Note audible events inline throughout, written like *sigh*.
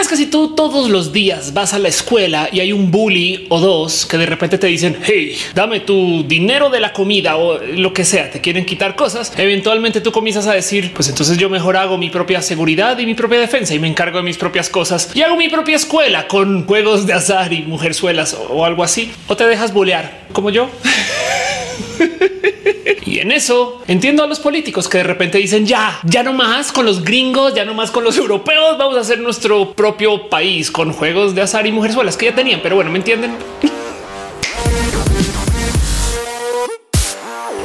es que si tú todos los días vas a la escuela y hay un bully o dos que de repente te dicen, hey, dame tu dinero de la comida o lo que sea, te quieren quitar cosas, eventualmente tú comienzas a decir, pues entonces yo mejor hago mi propia seguridad y mi propia defensa y me encargo de mis propias cosas y hago mi propia escuela con juegos de azar y mujerzuelas o algo así. O te dejas bulear como yo. *laughs* *laughs* Y en eso entiendo a los políticos que de repente dicen ya, ya no más con los gringos, ya no más con los europeos, vamos a hacer nuestro propio país con juegos de azar y mujerzuelas que ya tenían, pero bueno, ¿me entienden?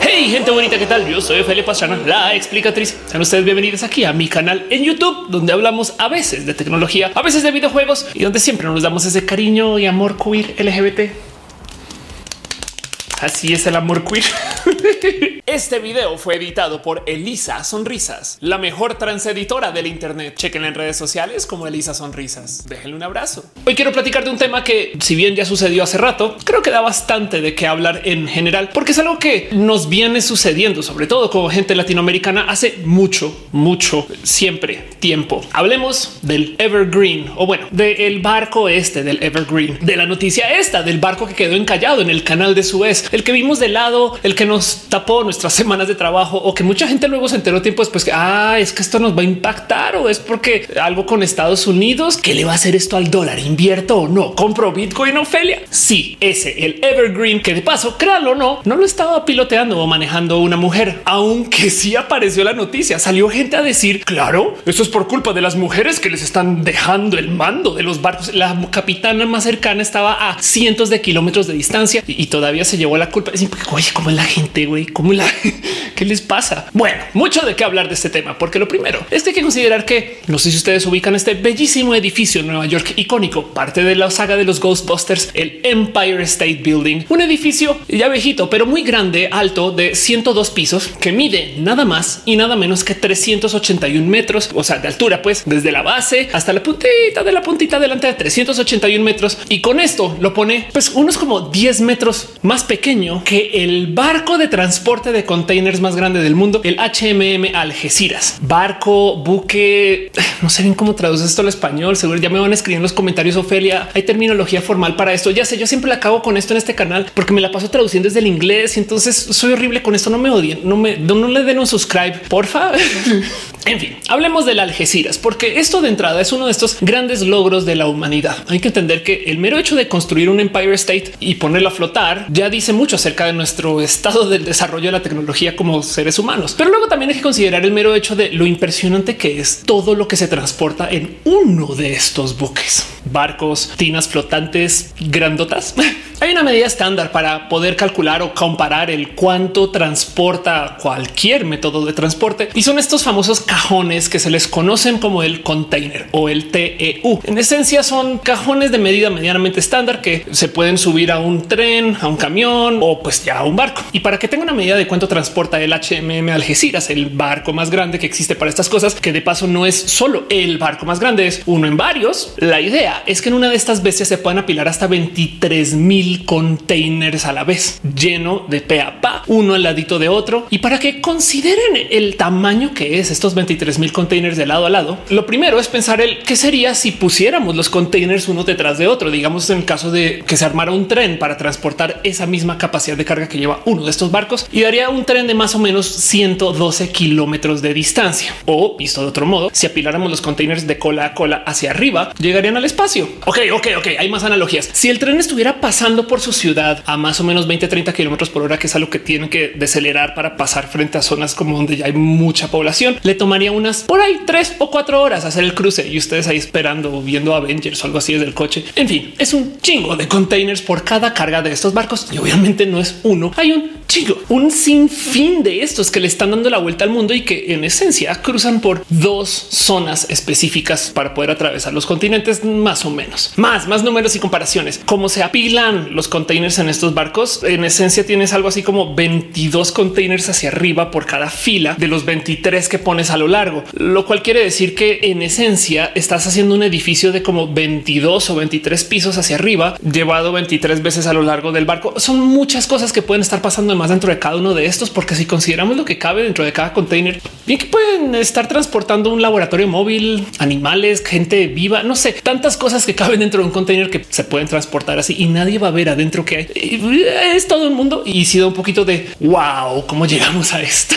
Hey, gente bonita, ¿qué tal? Yo soy Felipe Pastrana, la explicatriz. Sean ustedes bienvenidos aquí a mi canal en YouTube, donde hablamos a veces de tecnología, a veces de videojuegos y donde siempre nos damos ese cariño y amor queer LGBT. Así es el amor queer. *laughs* Este video fue editado por Elisa Sonrisas, la mejor transeditora del Internet. Chequen en redes sociales como Elisa Sonrisas. Déjenle un abrazo. Hoy quiero platicar de un tema que, si bien ya sucedió hace rato, creo que da bastante de qué hablar en general, porque es algo que nos viene sucediendo, sobre todo como gente latinoamericana, hace mucho, mucho, siempre tiempo. Hablemos del Evergreen o bueno, del barco este del Evergreen, de la noticia esta del barco que quedó encallado en el canal de Suez el que vimos de lado, el que nos tapó nuestras semanas de trabajo o que mucha gente luego se enteró tiempo después que ah, es que esto nos va a impactar o es porque algo con Estados Unidos que le va a hacer esto al dólar. Invierto o no compro Bitcoin Ofelia. Sí, ese el Evergreen que de paso, créalo o no, no lo estaba piloteando o manejando una mujer, aunque sí apareció la noticia. Salió gente a decir claro, eso es por culpa de las mujeres que les están dejando el mando de los barcos. La capitana más cercana estaba a cientos de kilómetros de distancia y todavía se llevó la culpa. Es oye, cómo es la gente, güey, cómo la *laughs* qué les pasa. Bueno, mucho de qué hablar de este tema, porque lo primero es que hay que considerar que no sé si ustedes ubican este bellísimo edificio en Nueva York icónico, parte de la saga de los Ghostbusters, el Empire State Building, un edificio ya viejito, pero muy grande, alto de 102 pisos que mide nada más y nada menos que 381 metros, o sea, de altura, pues desde la base hasta la puntita de la puntita delante de 381 metros. Y con esto lo pone pues unos como 10 metros más que el barco de transporte de containers más grande del mundo, el HMM Algeciras. Barco, buque, *sighs* no sé bien cómo traduce esto al español. Seguro ya me van a escribir en los comentarios. Ofelia, hay terminología formal para esto. Ya sé, yo siempre la acabo con esto en este canal porque me la paso traduciendo desde el inglés y entonces soy horrible con esto. No me odien, no me no, le den un subscribe, porfa. *laughs* en fin, hablemos del Algeciras, porque esto de entrada es uno de estos grandes logros de la humanidad. Hay que entender que el mero hecho de construir un Empire State y ponerlo a flotar ya dice mucho acerca de nuestro estado del desarrollo de la tecnología como seres humanos. Pero luego también hay que considerar el mero hecho de lo impresionante que es todo lo que se transporta en uno de estos buques, barcos, tinas flotantes grandotas. *laughs* Hay una medida estándar para poder calcular o comparar el cuánto transporta cualquier método de transporte y son estos famosos cajones que se les conocen como el container o el TEU. En esencia son cajones de medida medianamente estándar que se pueden subir a un tren, a un camión o pues ya un barco. Y para que tenga una medida de cuánto transporta el HMM Algeciras, el barco más grande que existe para estas cosas, que de paso no es solo el barco más grande, es uno en varios. La idea es que en una de estas bestias se puedan apilar hasta 23 mil containers a la vez, lleno de pe pa, uno al ladito de otro. Y para que consideren el tamaño que es estos 23 mil containers de lado a lado, lo primero es pensar el qué sería si pusiéramos los containers uno detrás de otro. Digamos en el caso de que se armara un tren para transportar esa misma capacidad de carga que lleva uno de estos barcos y daría un tren de más o menos 112 kilómetros de distancia. O visto de otro modo, si apiláramos los containers de cola a cola hacia arriba, llegarían al espacio. Ok, ok, ok. Hay más analogías. Si el tren estuviera pasando por su ciudad a más o menos 20, 30 kilómetros por hora, que es algo que tienen que decelerar para pasar frente a zonas como donde ya hay mucha población, le tomaría unas por ahí tres o cuatro horas hacer el cruce y ustedes ahí esperando, viendo Avengers o algo así desde el coche. En fin, es un chingo de containers por cada carga de estos barcos y obviamente no es uno, hay un chingo, un sinfín de estos que le están dando la vuelta al mundo y que en esencia cruzan por dos zonas específicas para poder atravesar los continentes más o menos. Más, más números y comparaciones. Cómo se apilan los containers en estos barcos. En esencia tienes algo así como 22 containers hacia arriba por cada fila de los 23 que pones a lo largo, lo cual quiere decir que en esencia estás haciendo un edificio de como 22 o 23 pisos hacia arriba, llevado 23 veces a lo largo del barco. Son muchas cosas que pueden estar pasando más dentro de cada uno de estos, porque si consideramos lo que cabe dentro de cada container, bien que pueden estar transportando un laboratorio móvil, animales, gente viva, no sé, tantas cosas que caben dentro de un container que se pueden transportar así y nadie va a ver adentro que hay. Es todo el mundo y sido un poquito de wow, cómo llegamos a esto.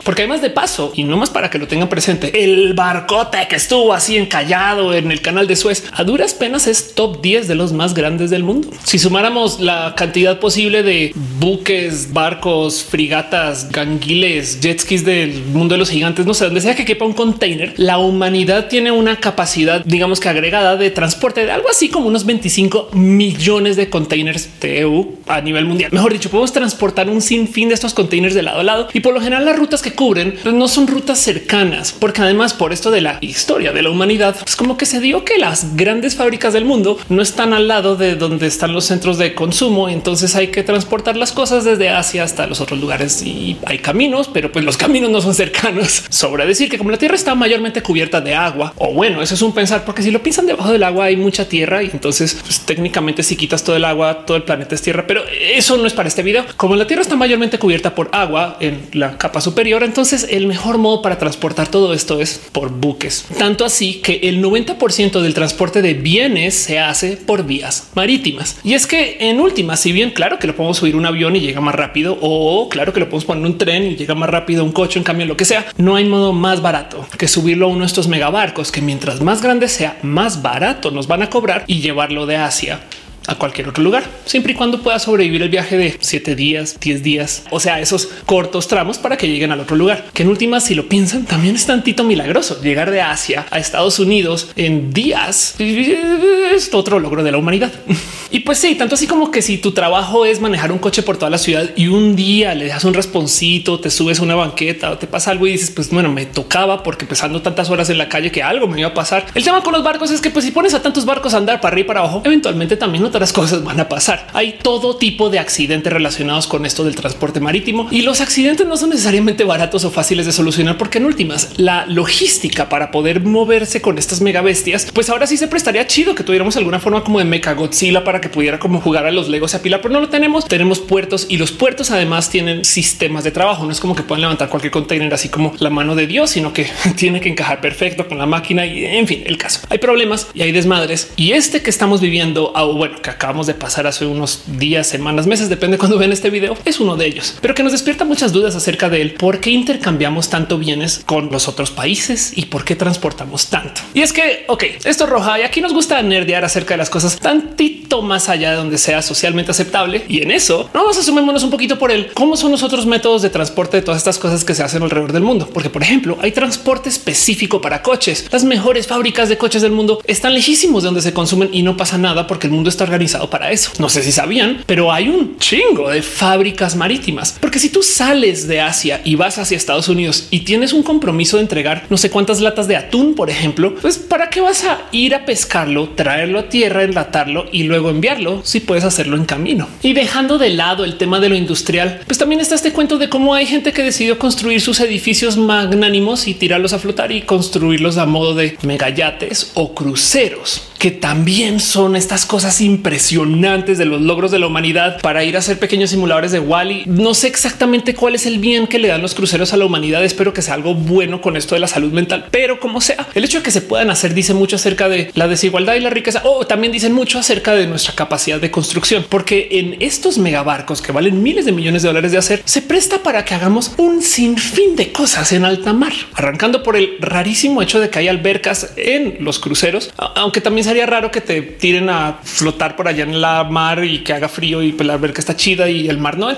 *laughs* porque además de paso y no más para que lo tengan presente, el barcote que estuvo así encallado en el canal de Suez a duras penas es top 10 de los más grandes del mundo. Si sumáramos la cantidad posible de buques, barcos, frigatas, ganguiles, jet skis del mundo de los gigantes, no sé dónde sea que quepa un container, la humanidad tiene una capacidad, digamos que agregada de transporte de algo así como unos 25 millones de containers TEU a nivel mundial. Mejor dicho, podemos transportar un sinfín de estos containers de lado a lado y por lo general las rutas que cubren pues, no son rutas cercanas, porque además por esto de la historia de la humanidad, es como que se dio que las grandes fábricas del mundo no están al lado de donde están los centros de consumo. Entonces hay que transportar las cosas desde Asia hasta los otros lugares y hay caminos, pero pues los caminos no son cercanos. *laughs* Sobra decir que como la tierra está mayormente cubierta de agua, o bueno, eso es un pensar, porque si lo piensan debajo del agua hay mucha tierra y entonces pues, técnicamente si quitas todo el agua, todo el planeta es tierra, pero eso no es para este video. Como la tierra está mayormente cubierta por agua en la capa superior, entonces el mejor modo para transportar todo esto es por buques. Tanto así que el 90% del transporte de bienes se hace por vías marítimas. Y es que en última, si bien claro que lo podemos subir un avión y llega más rápido, o claro que lo podemos poner un tren y llega más rápido un coche, en cambio, lo que sea, no hay modo más barato que subirlo a uno de estos megabarcos que mientras más grande sea, más barato nos van a cobrar y llevarlo de Asia a cualquier otro lugar, siempre y cuando pueda sobrevivir el viaje de siete días, 10 días, o sea, esos cortos tramos para que lleguen al otro lugar, que en última, si lo piensan, también es tantito milagroso llegar de Asia a Estados Unidos en días. Es otro logro de la humanidad. *laughs* Y pues sí, tanto así como que si tu trabajo es manejar un coche por toda la ciudad y un día le das un responsito, te subes a una banqueta o te pasa algo y dices, pues bueno, me tocaba porque pesando tantas horas en la calle que algo me iba a pasar. El tema con los barcos es que pues si pones a tantos barcos a andar para arriba y para abajo, eventualmente también otras cosas van a pasar. Hay todo tipo de accidentes relacionados con esto del transporte marítimo y los accidentes no son necesariamente baratos o fáciles de solucionar porque en últimas la logística para poder moverse con estas mega bestias, pues ahora sí se prestaría chido que tuviéramos alguna forma como de mecha Godzilla para que pudiera como jugar a los legos y apilar, pero no lo tenemos. Tenemos puertos y los puertos además tienen sistemas de trabajo. No es como que puedan levantar cualquier container así como la mano de Dios, sino que *laughs* tiene que encajar perfecto con la máquina y en fin, el caso. Hay problemas y hay desmadres y este que estamos viviendo, o bueno, que acabamos de pasar hace unos días, semanas, meses, depende cuando ven este video, es uno de ellos, pero que nos despierta muchas dudas acerca de él. ¿Por qué intercambiamos tanto bienes con los otros países y por qué transportamos tanto? Y es que, ok, esto es roja y aquí nos gusta nerdear acerca de las cosas tantito más allá de donde sea socialmente aceptable. Y en eso no a asumémonos un poquito por él. ¿Cómo son los otros métodos de transporte de todas estas cosas que se hacen alrededor del mundo? Porque, por ejemplo, hay transporte específico para coches. Las mejores fábricas de coches del mundo están lejísimos de donde se consumen y no pasa nada porque el mundo está organizado para eso. No sé si sabían, pero hay un chingo de fábricas marítimas. Porque si tú sales de Asia y vas hacia Estados Unidos y tienes un compromiso de entregar no sé cuántas latas de atún, por ejemplo, pues para qué vas a ir a pescarlo, traerlo a tierra, enlatarlo y luego enviarlo si puedes hacerlo en camino. Y dejando de lado el tema de lo industrial, pues también está este cuento de cómo hay gente que decidió construir sus edificios magnánimos y tirarlos a flotar y construirlos a modo de megayates o cruceros que también son estas cosas impresionantes de los logros de la humanidad para ir a hacer pequeños simuladores de Wally. No sé exactamente cuál es el bien que le dan los cruceros a la humanidad. Espero que sea algo bueno con esto de la salud mental, pero como sea, el hecho de que se puedan hacer dice mucho acerca de la desigualdad y la riqueza o también dicen mucho acerca de nuestra capacidad de construcción, porque en estos megabarcos que valen miles de millones de dólares de hacer, se presta para que hagamos un sinfín de cosas en alta mar, arrancando por el rarísimo hecho de que hay albercas en los cruceros, aunque también se sería raro que te tiren a flotar por allá en la mar y que haga frío y pues la alberca está chida y el mar no.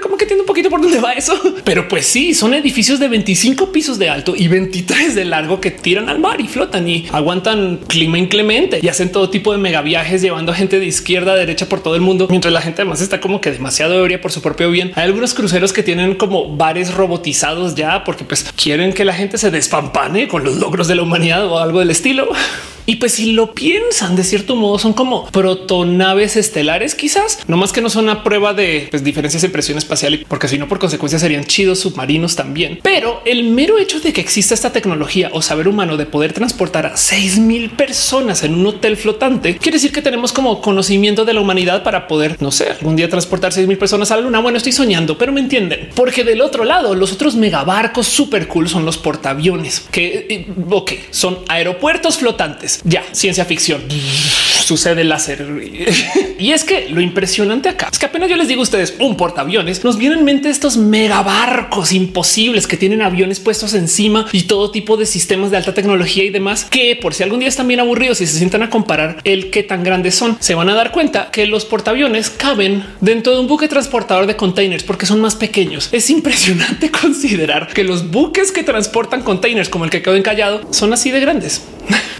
Como que tiene un poquito por dónde va eso. *laughs* Pero pues sí, son edificios de 25 pisos de alto y 23 de largo que tiran al mar y flotan y aguantan clima inclemente y hacen todo tipo de mega viajes llevando a gente de izquierda a derecha por todo el mundo, mientras la gente además está como que demasiado ebria por su propio bien. Hay algunos cruceros que tienen como bares robotizados ya porque pues quieren que la gente se despampane con los logros de la humanidad o algo del estilo. *laughs* Y pues si lo piensan de cierto modo son como protonaves estelares, quizás no más que no son una prueba de pues, diferencias en presión espacial, porque si no por consecuencia serían chidos submarinos también. Pero el mero hecho de que exista esta tecnología o saber humano de poder transportar a seis mil personas en un hotel flotante quiere decir que tenemos como conocimiento de la humanidad para poder, no sé, algún día transportar seis mil personas a la luna. Bueno, estoy soñando, pero me entienden, porque del otro lado, los otros megabarcos súper cool son los portaaviones que, eh, ok, son aeropuertos flotantes. Ya ciencia ficción sucede láser. *laughs* y es que lo impresionante acá es que apenas yo les digo a ustedes un portaaviones, nos vienen en mente estos megabarcos imposibles que tienen aviones puestos encima y todo tipo de sistemas de alta tecnología y demás que por si algún día están bien aburridos y se sientan a comparar el qué tan grandes son, se van a dar cuenta que los portaaviones caben dentro de un buque transportador de containers porque son más pequeños. Es impresionante *laughs* considerar que los buques que transportan containers como el que quedó encallado son así de grandes.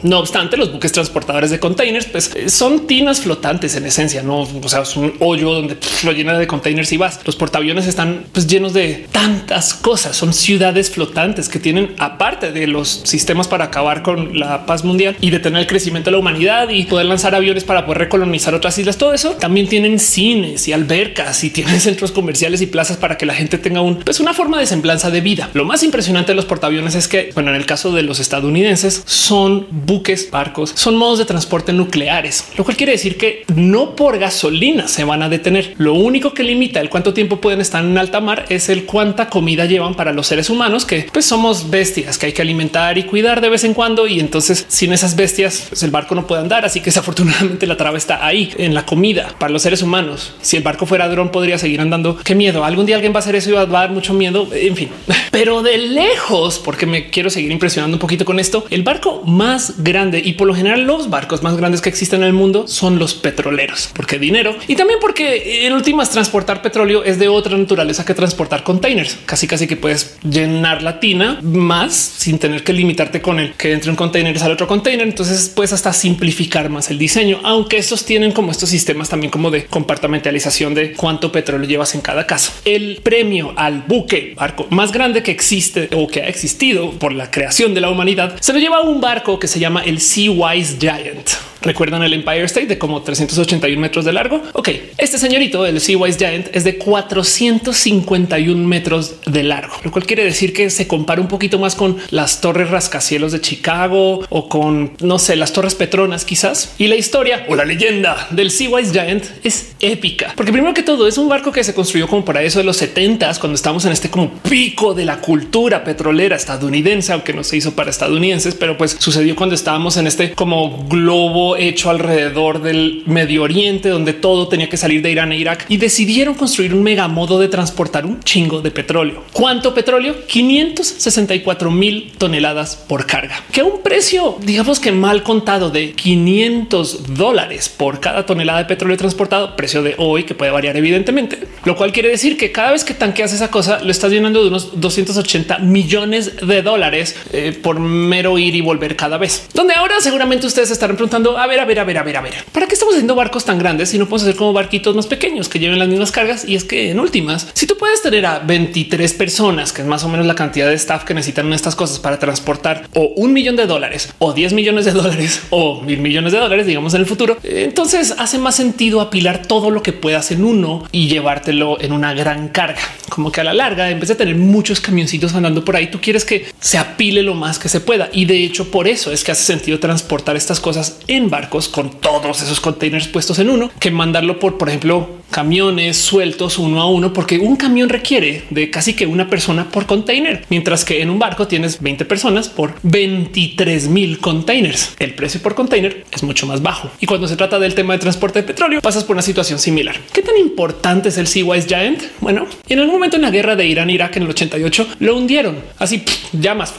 No obstante, los buques transportadores de containers pues, son tinas flotantes en esencia, no o sea, es un hoyo donde lo llena de containers y vas. Los portaaviones están pues, llenos de tantas cosas. Son ciudades flotantes que tienen, aparte de los sistemas para acabar con la paz mundial y detener el crecimiento de la humanidad y poder lanzar aviones para poder recolonizar otras islas. Todo eso también tienen cines y albercas y tienen *laughs* centros comerciales y plazas para que la gente tenga un, pues, una forma de semblanza de vida. Lo más impresionante de los portaaviones es que, bueno, en el caso de los estadounidenses, son buques, barcos, son modos de transporte nucleares, lo cual quiere decir que no por gasolina se van a detener. Lo único que limita el cuánto tiempo pueden estar en alta mar es el cuánta comida llevan para los seres humanos, que pues somos bestias que hay que alimentar y cuidar de vez en cuando. Y entonces sin esas bestias, pues el barco no puede andar. Así que desafortunadamente la traba está ahí en la comida para los seres humanos. Si el barco fuera dron podría seguir andando. Qué miedo. Algún día alguien va a hacer eso y va a dar mucho miedo. En fin, *laughs* pero de lejos, porque me quiero seguir impresionando un poquito con esto, el barco más grande y por lo general los barcos más grandes que existen en el mundo son los petroleros, porque dinero y también porque en últimas transportar petróleo es de otra naturaleza que transportar containers. Casi casi que puedes llenar la tina más sin tener que limitarte con el que entre un container y sale otro container. Entonces puedes hasta simplificar más el diseño, aunque estos tienen como estos sistemas también como de compartimentalización de cuánto petróleo llevas en cada caso. El premio al buque barco más grande que existe o que ha existido por la creación de la humanidad se lo lleva un barco que se llama el Sea Wise Giant. Recuerdan el Empire State de como 381 metros de largo. Ok, este señorito, el Sea Wise Giant, es de 451 metros de largo, lo cual quiere decir que se compara un poquito más con las torres rascacielos de Chicago o con no sé, las torres Petronas, quizás. Y la historia o la leyenda del Sea Wise Giant es épica, porque primero que todo es un barco que se construyó como para eso de los 70 s cuando estamos en este como pico de la cultura petrolera estadounidense, aunque no se hizo para estadounidenses, pero pues sucedió cuando estábamos en este como globo hecho alrededor del Medio Oriente, donde todo tenía que salir de Irán e Irak y decidieron construir un mega modo de transportar un chingo de petróleo. ¿Cuánto petróleo? 564 mil toneladas por carga, que a un precio, digamos que mal contado de 500 dólares por cada tonelada de petróleo transportado, precio de hoy que puede variar evidentemente, lo cual quiere decir que cada vez que tanqueas esa cosa lo estás llenando de unos 280 millones de dólares eh, por mero ir y volver cada vez. Donde ahora seguramente ustedes estarán preguntando a ver, a ver, a ver, a ver, a ver, ¿para qué estamos haciendo barcos tan grandes si no podemos hacer como barquitos más pequeños que lleven las mismas cargas? Y es que en últimas, si tú puedes tener a 23 personas, que es más o menos la cantidad de staff que necesitan estas cosas para transportar o un millón de dólares o 10 millones de dólares *laughs* o mil millones de dólares, digamos en el futuro, entonces hace más sentido apilar todo lo que puedas en uno y llevártelo en una gran carga. Como que a la larga, en vez de tener muchos camioncitos andando por ahí, tú quieres que se apile lo más que se pueda. Y de hecho, por eso es que hace sentido transportar estas cosas en barcos con todos esos containers puestos en uno que mandarlo por, por ejemplo, camiones sueltos uno a uno, porque un camión requiere de casi que una persona por container, mientras que en un barco tienes 20 personas por 23 mil containers. El precio por container es mucho más bajo. Y cuando se trata del tema de transporte de petróleo, pasas por una situación similar. ¿Qué tan importante es el Sea Wise Giant? Bueno, en algún momento en la guerra de Irán-Irak en el 88 lo hundieron así llamas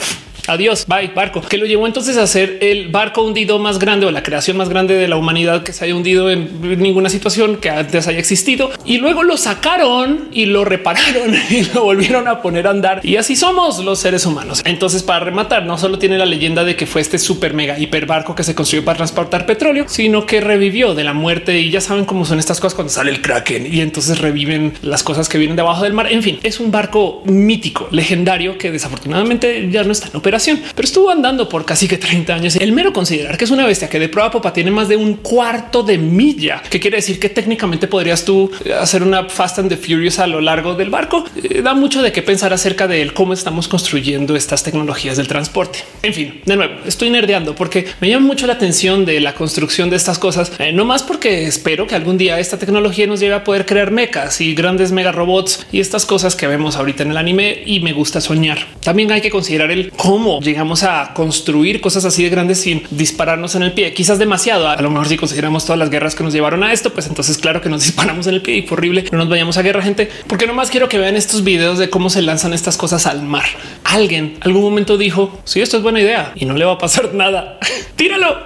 Adiós, bye, barco, que lo llevó entonces a ser el barco hundido más grande o la creación más grande de la humanidad que se haya hundido en ninguna situación que antes haya existido. Y luego lo sacaron y lo repararon *laughs* y lo volvieron a poner a andar. Y así somos los seres humanos. Entonces, para rematar, no solo tiene la leyenda de que fue este super mega hiper barco que se construyó para transportar petróleo, sino que revivió de la muerte. Y ya saben cómo son estas cosas cuando sale el kraken y entonces reviven las cosas que vienen debajo del mar. En fin, es un barco mítico, legendario que desafortunadamente ya no está en operación pero estuvo andando por casi que 30 años. El mero considerar que es una bestia que de prueba popa tiene más de un cuarto de milla, que quiere decir que técnicamente podrías tú hacer una Fast and the Furious a lo largo del barco, eh, da mucho de qué pensar acerca de cómo estamos construyendo estas tecnologías del transporte. En fin, de nuevo, estoy nerdeando porque me llama mucho la atención de la construcción de estas cosas, eh, no más porque espero que algún día esta tecnología nos lleve a poder crear mecas y grandes mega robots y estas cosas que vemos ahorita en el anime y me gusta soñar. También hay que considerar el cómo llegamos a construir cosas así de grandes sin dispararnos en el pie, quizás demasiado. A lo mejor si consideramos todas las guerras que nos llevaron a esto, pues entonces claro que nos *laughs* disparamos en el pie y fue horrible. No nos vayamos a guerra, gente, porque nomás quiero que vean estos videos de cómo se lanzan estas cosas al mar. Alguien algún momento dijo si sí, esto es buena idea y no le va a pasar *laughs* nada. Tíralo.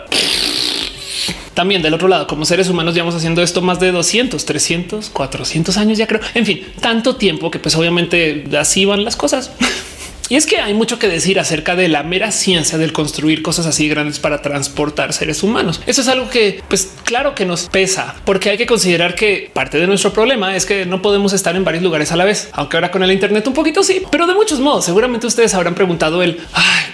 También del otro lado, como seres humanos, llevamos haciendo esto más de 200, 300, 400 años, ya creo. En fin, tanto tiempo que pues obviamente así van las cosas. *laughs* Y es que hay mucho que decir acerca de la mera ciencia del construir cosas así grandes para transportar seres humanos. Eso es algo que, pues claro que nos pesa, porque hay que considerar que parte de nuestro problema es que no podemos estar en varios lugares a la vez, aunque ahora con el Internet un poquito sí, pero de muchos modos. Seguramente ustedes habrán preguntado el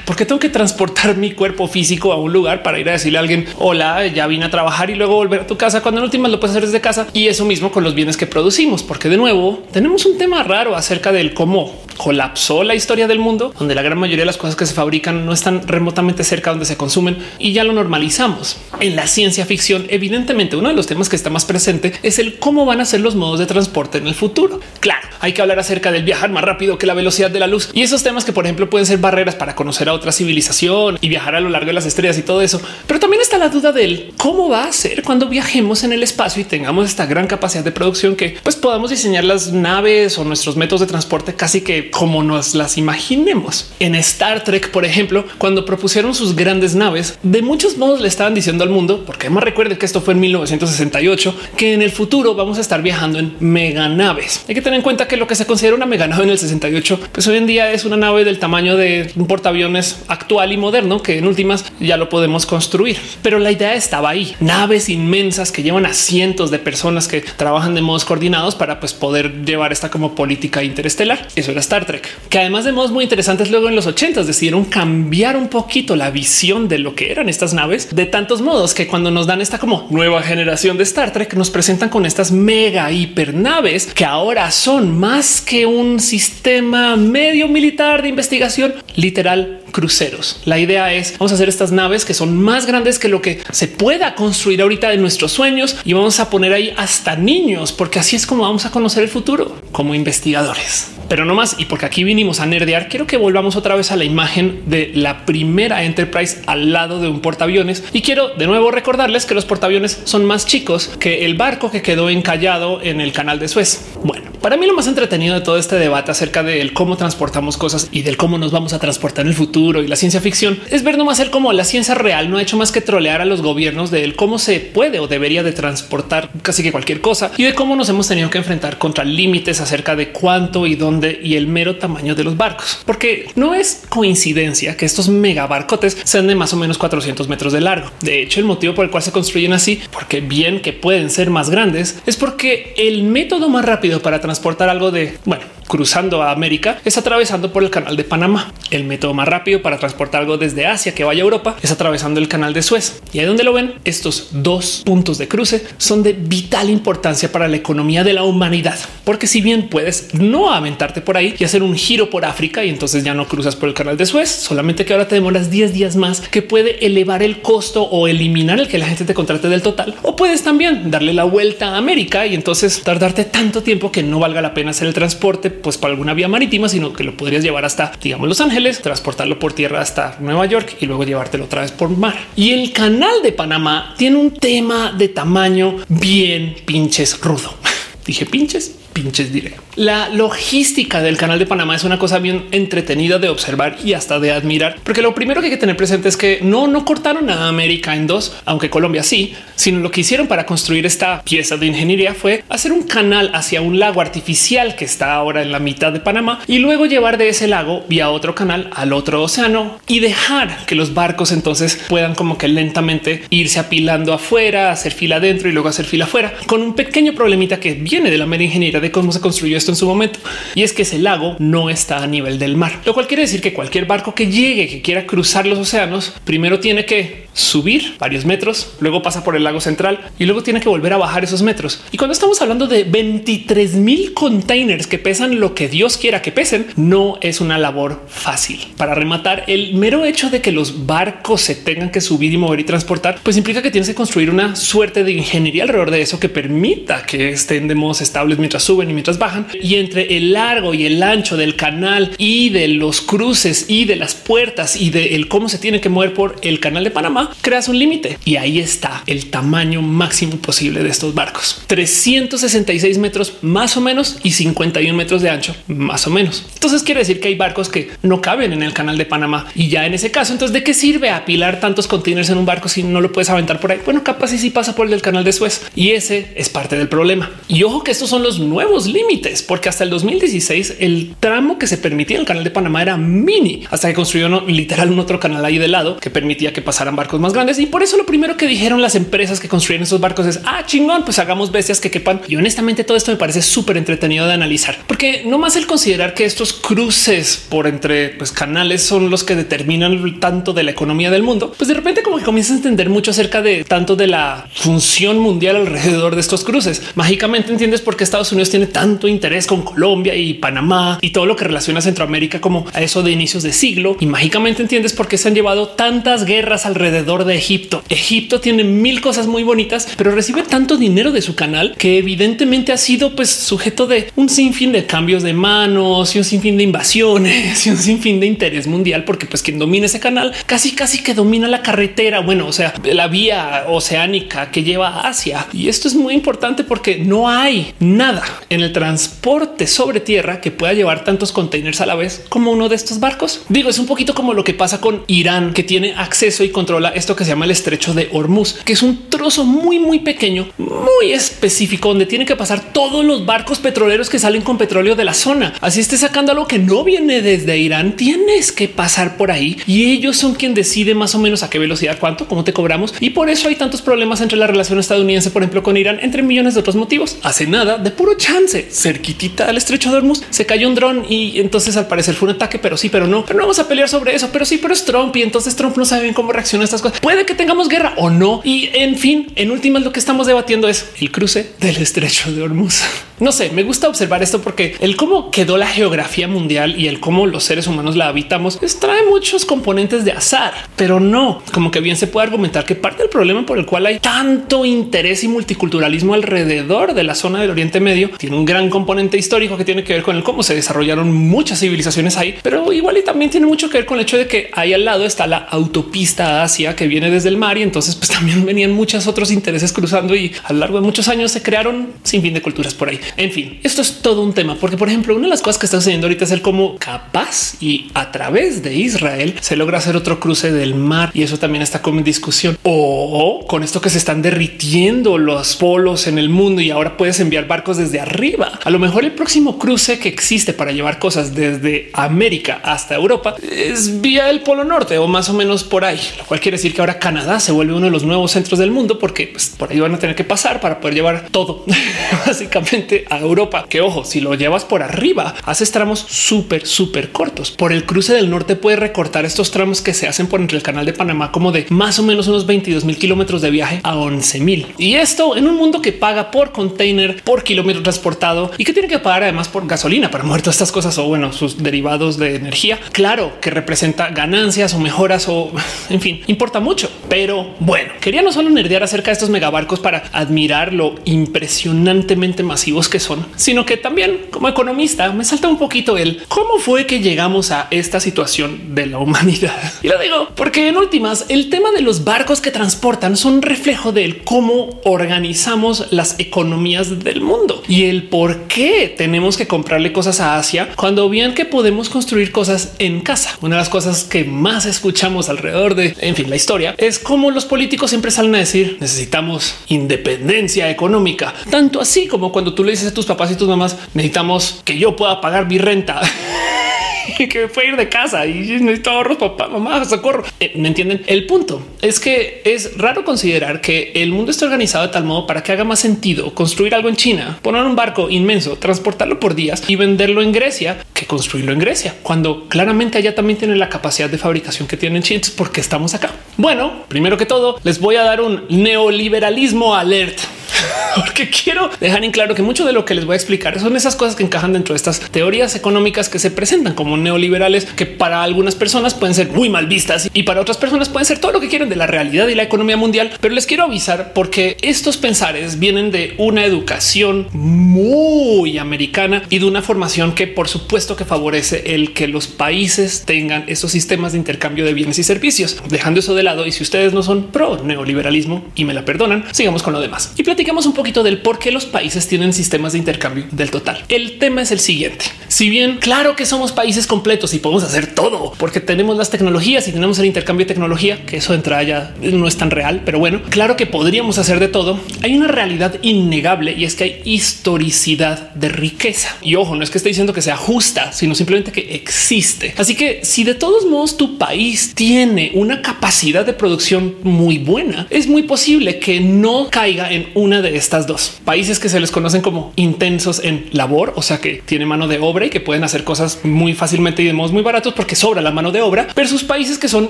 ¿por qué tengo que transportar mi cuerpo físico a un lugar para ir a decirle a alguien hola, ya vine a trabajar y luego volver a tu casa cuando en últimas lo puedes hacer desde casa? Y eso mismo con los bienes que producimos, porque de nuevo tenemos un tema raro acerca del cómo colapsó la historia del mundo, donde la gran mayoría de las cosas que se fabrican no están remotamente cerca donde se consumen y ya lo normalizamos. En la ciencia ficción, evidentemente, uno de los temas que está más presente es el cómo van a ser los modos de transporte en el futuro. Claro, hay que hablar acerca del viajar más rápido que la velocidad de la luz y esos temas que, por ejemplo, pueden ser barreras para conocer a otra civilización y viajar a lo largo de las estrellas y todo eso. Pero también está la duda del cómo va a ser cuando viajemos en el espacio y tengamos esta gran capacidad de producción que pues podamos diseñar las naves o nuestros métodos de transporte casi que como nos las imaginemos. En Star Trek, por ejemplo, cuando propusieron sus grandes naves, de muchos modos le estaban diciendo al mundo, porque además recuerden que esto fue en 1968, que en el futuro vamos a estar viajando en mega naves. Hay que tener en cuenta que lo que se considera una mega nave en el 68, pues hoy en día es una nave del tamaño de un portaaviones actual y moderno que en últimas ya lo podemos construir. Pero la idea estaba ahí, naves inmensas que llevan a cientos de personas que trabajan de modos coordinados para pues, poder llevar esta como política interestelar. Eso era Star Trek, que además de modos interesantes luego en los 80 decidieron cambiar un poquito la visión de lo que eran estas naves de tantos modos que cuando nos dan esta como nueva generación de Star Trek nos presentan con estas mega hiper naves que ahora son más que un sistema medio militar de investigación literal cruceros. La idea es vamos a hacer estas naves que son más grandes que lo que se pueda construir ahorita de nuestros sueños y vamos a poner ahí hasta niños, porque así es como vamos a conocer el futuro como investigadores. Pero no más, y porque aquí vinimos a nerdear, quiero que volvamos otra vez a la imagen de la primera Enterprise al lado de un portaaviones. Y quiero de nuevo recordarles que los portaaviones son más chicos que el barco que quedó encallado en el canal de Suez. Bueno, para mí lo más entretenido de todo este debate acerca de cómo transportamos cosas y del cómo nos vamos a transportar en el futuro y la ciencia ficción es ver nomás el cómo la ciencia real no ha hecho más que trolear a los gobiernos de cómo se puede o debería de transportar casi que cualquier cosa y de cómo nos hemos tenido que enfrentar contra límites acerca de cuánto y dónde y el mero tamaño de los barcos, porque no es coincidencia que estos megabarcotes sean de más o menos 400 metros de largo. De hecho, el motivo por el cual se construyen así, porque bien que pueden ser más grandes, es porque el método más rápido para transportar algo de, bueno, cruzando a América es atravesando por el canal de Panamá. El método más rápido para transportar algo desde Asia que vaya a Europa es atravesando el canal de Suez. Y ahí donde lo ven, estos dos puntos de cruce son de vital importancia para la economía de la humanidad, porque si bien puedes no aventarte por ahí y hacer un giro por África y entonces ya no cruzas por el canal de Suez, solamente que ahora te demoras 10 días más que puede elevar el costo o eliminar el que la gente te contrate del total. O puedes también darle la vuelta a América y entonces tardarte tanto tiempo que no valga la pena hacer el transporte pues para alguna vía marítima, sino que lo podrías llevar hasta, digamos, Los Ángeles, transportarlo por tierra hasta Nueva York y luego llevártelo otra vez por mar. Y el canal de Panamá tiene un tema de tamaño bien pinches rudo. *laughs* Dije pinches pinches diré. La logística del canal de Panamá es una cosa bien entretenida de observar y hasta de admirar, porque lo primero que hay que tener presente es que no, no cortaron a América en dos, aunque Colombia sí, sino lo que hicieron para construir esta pieza de ingeniería fue hacer un canal hacia un lago artificial que está ahora en la mitad de Panamá y luego llevar de ese lago vía otro canal al otro océano y dejar que los barcos entonces puedan como que lentamente irse apilando afuera, hacer fila adentro y luego hacer fila afuera, con un pequeño problemita que de la mera ingeniería de cómo se construyó esto en su momento. Y es que ese lago no está a nivel del mar, lo cual quiere decir que cualquier barco que llegue, que quiera cruzar los océanos, primero tiene que subir varios metros, luego pasa por el lago central y luego tiene que volver a bajar esos metros. Y cuando estamos hablando de 23 mil containers que pesan lo que Dios quiera que pesen, no es una labor fácil. Para rematar, el mero hecho de que los barcos se tengan que subir y mover y transportar, pues implica que tienes que construir una suerte de ingeniería alrededor de eso que permita que estén de modos estables mientras suben y mientras bajan. Y entre el largo y el ancho del canal y de los cruces y de las puertas y de cómo se tiene que mover por el canal de Panamá, creas un límite. Y ahí está el tamaño máximo posible de estos barcos. 366 metros más o menos y 51 metros de ancho más o menos. Entonces quiere decir que hay barcos que no caben en el canal de Panamá. Y ya en ese caso, entonces, ¿de qué sirve apilar tantos containers en un barco si no lo puedes aventar por ahí? Bueno, capaz y si pasa por el del canal de Suez. Y ese es parte del problema. Y ojo que estos son los nuevos límites, porque hasta el 2016 el tramo que se permitía en el canal de Panamá era mini, hasta que construyeron literal un otro canal ahí de lado que permitía que pasaran barcos más grandes. Y por eso lo primero que dijeron las empresas que construyeron esos barcos es, ah, chingón, pues hagamos bestias que quepan. Y honestamente todo esto me parece súper entretenido de analizar, porque no más el considerar que estos cruces por entre pues, canales son los que determinan tanto de la economía del mundo, pues de repente como que comienzas a entender mucho acerca de tanto de la función mundial alrededor de estos cruces. Mágicamente entiendes por qué Estados Unidos tiene tanto interés con Colombia y Panamá y todo lo que relaciona Centroamérica como a eso de inicios de siglo. Y mágicamente entiendes por qué se han llevado tantas guerras alrededor de Egipto. Egipto tiene mil cosas muy bonitas, pero recibe tanto dinero de su canal que evidentemente ha sido pues sujeto de un sinfín de cambios de manos y un sinfín de invasiones *laughs* y un sinfín de interés mundial, porque pues quien domina ese canal casi casi que domina la carretera, bueno, o sea, la vía oceánica que lleva a Asia. Y esto es muy importante porque no hay nada en el transporte sobre tierra que pueda llevar tantos containers a la vez como uno de estos barcos. Digo, es un poquito como lo que pasa con Irán, que tiene acceso y controla esto que se llama el estrecho de Hormuz, que es un trozo muy, muy pequeño, muy específico, donde tienen que pasar todos los barcos petroleros que salen con petróleo de la zona. Así esté sacando algo que no viene desde Irán, tienes que pasar por ahí y ellos son quien decide más o menos a qué velocidad, cuánto, cómo te cobramos. Y por eso hay tantos problemas entre la relación estadounidense, por ejemplo, con Irán, entre millones de otros motivos. Hace nada de puro chance, cerquitita al estrecho de Hormuz, se cayó un dron y entonces al parecer fue un ataque, pero sí, pero no, pero no vamos a pelear sobre eso, pero sí, pero es Trump y entonces Trump no sabe bien cómo reacciona a estas Puede que tengamos guerra o no. Y en fin, en últimas lo que estamos debatiendo es el cruce del estrecho de Hormuz. No sé, me gusta observar esto porque el cómo quedó la geografía mundial y el cómo los seres humanos la habitamos trae muchos componentes de azar, pero no como que bien se puede argumentar que parte del problema por el cual hay tanto interés y multiculturalismo alrededor de la zona del Oriente Medio tiene un gran componente histórico que tiene que ver con el cómo se desarrollaron muchas civilizaciones ahí, pero igual y también tiene mucho que ver con el hecho de que ahí al lado está la autopista Asia que viene desde el mar y entonces pues también venían muchos otros intereses cruzando y a lo largo de muchos años se crearon sin fin de culturas por ahí. En fin, esto es todo un tema, porque por ejemplo, una de las cosas que está sucediendo ahorita es el cómo capaz y a través de Israel se logra hacer otro cruce del mar y eso también está como en discusión. O con esto que se están derritiendo los polos en el mundo y ahora puedes enviar barcos desde arriba. A lo mejor el próximo cruce que existe para llevar cosas desde América hasta Europa es vía el polo norte o más o menos por ahí, lo cual quiere decir que ahora Canadá se vuelve uno de los nuevos centros del mundo porque pues, por ahí van a tener que pasar para poder llevar todo *laughs* básicamente a Europa. Que ojo, si lo llevas por arriba, haces tramos súper, súper cortos. Por el cruce del norte puedes recortar estos tramos que se hacen por entre el canal de Panamá como de más o menos unos 22 mil kilómetros de viaje a 11 mil. Y esto en un mundo que paga por container, por kilómetro transportado y que tiene que pagar además por gasolina para mover todas estas cosas o bueno, sus derivados de energía. Claro que representa ganancias o mejoras o *laughs* en fin, importa mucho. Pero bueno, quería no solo nerdear acerca de estos megabarcos para admirar lo impresionantemente masivos que son, sino que también como economista me salta un poquito el cómo fue que llegamos a esta situación de la humanidad. *laughs* Y lo digo porque en últimas el tema de los barcos que transportan son reflejo del cómo organizamos las economías del mundo y el por qué tenemos que comprarle cosas a Asia cuando bien que podemos construir cosas en casa. Una de las cosas que más escuchamos alrededor de, en fin, la historia es cómo los políticos siempre salen a decir necesitamos independencia económica, tanto así como cuando tú le dices a tus papás y tus mamás necesitamos que yo pueda pagar mi renta. *laughs* que puede ir de casa y necesito ahorros, papá, mamá, socorro. Eh, ¿Me entienden? El punto es que es raro considerar que el mundo está organizado de tal modo para que haga más sentido construir algo en China, poner un barco inmenso, transportarlo por días y venderlo en Grecia que construirlo en Grecia, cuando claramente allá también tiene la capacidad de fabricación que tienen chinos porque estamos acá. Bueno, primero que todo, les voy a dar un neoliberalismo alert *laughs* porque quiero dejar en claro que mucho de lo que les voy a explicar son esas cosas que encajan dentro de estas teorías económicas que se presentan como neoliberales, que para algunas personas pueden ser muy mal vistas y para otras personas pueden ser todo lo que quieren de la realidad y la economía mundial. Pero les quiero avisar porque estos pensares vienen de una educación muy americana y de una formación que por supuesto que favorece el que los países tengan esos sistemas de intercambio de bienes y servicios. Dejando eso de lado y si ustedes no son pro neoliberalismo y me la perdonan, sigamos con lo demás y platicamos un poquito del por qué los países tienen sistemas de intercambio del total. El tema es el siguiente. Si bien claro que somos países completos y podemos hacer todo porque tenemos las tecnologías y tenemos el intercambio de tecnología, que eso entra ya no es tan real, pero bueno, claro que podríamos hacer de todo. Hay una realidad innegable y es que hay historicidad de riqueza. Y ojo, no es que esté diciendo que sea justa, sino simplemente que existe. Así que si de todos modos tu país tiene una capacidad de producción muy buena, es muy posible que no caiga en una de estas dos países que se les conocen como intensos en labor, o sea que tiene mano de obra y que pueden hacer cosas muy fácilmente y de modos muy baratos porque sobra la mano de obra, versus países que son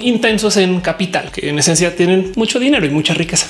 intensos en capital, que en esencia tienen mucho dinero y mucha riqueza.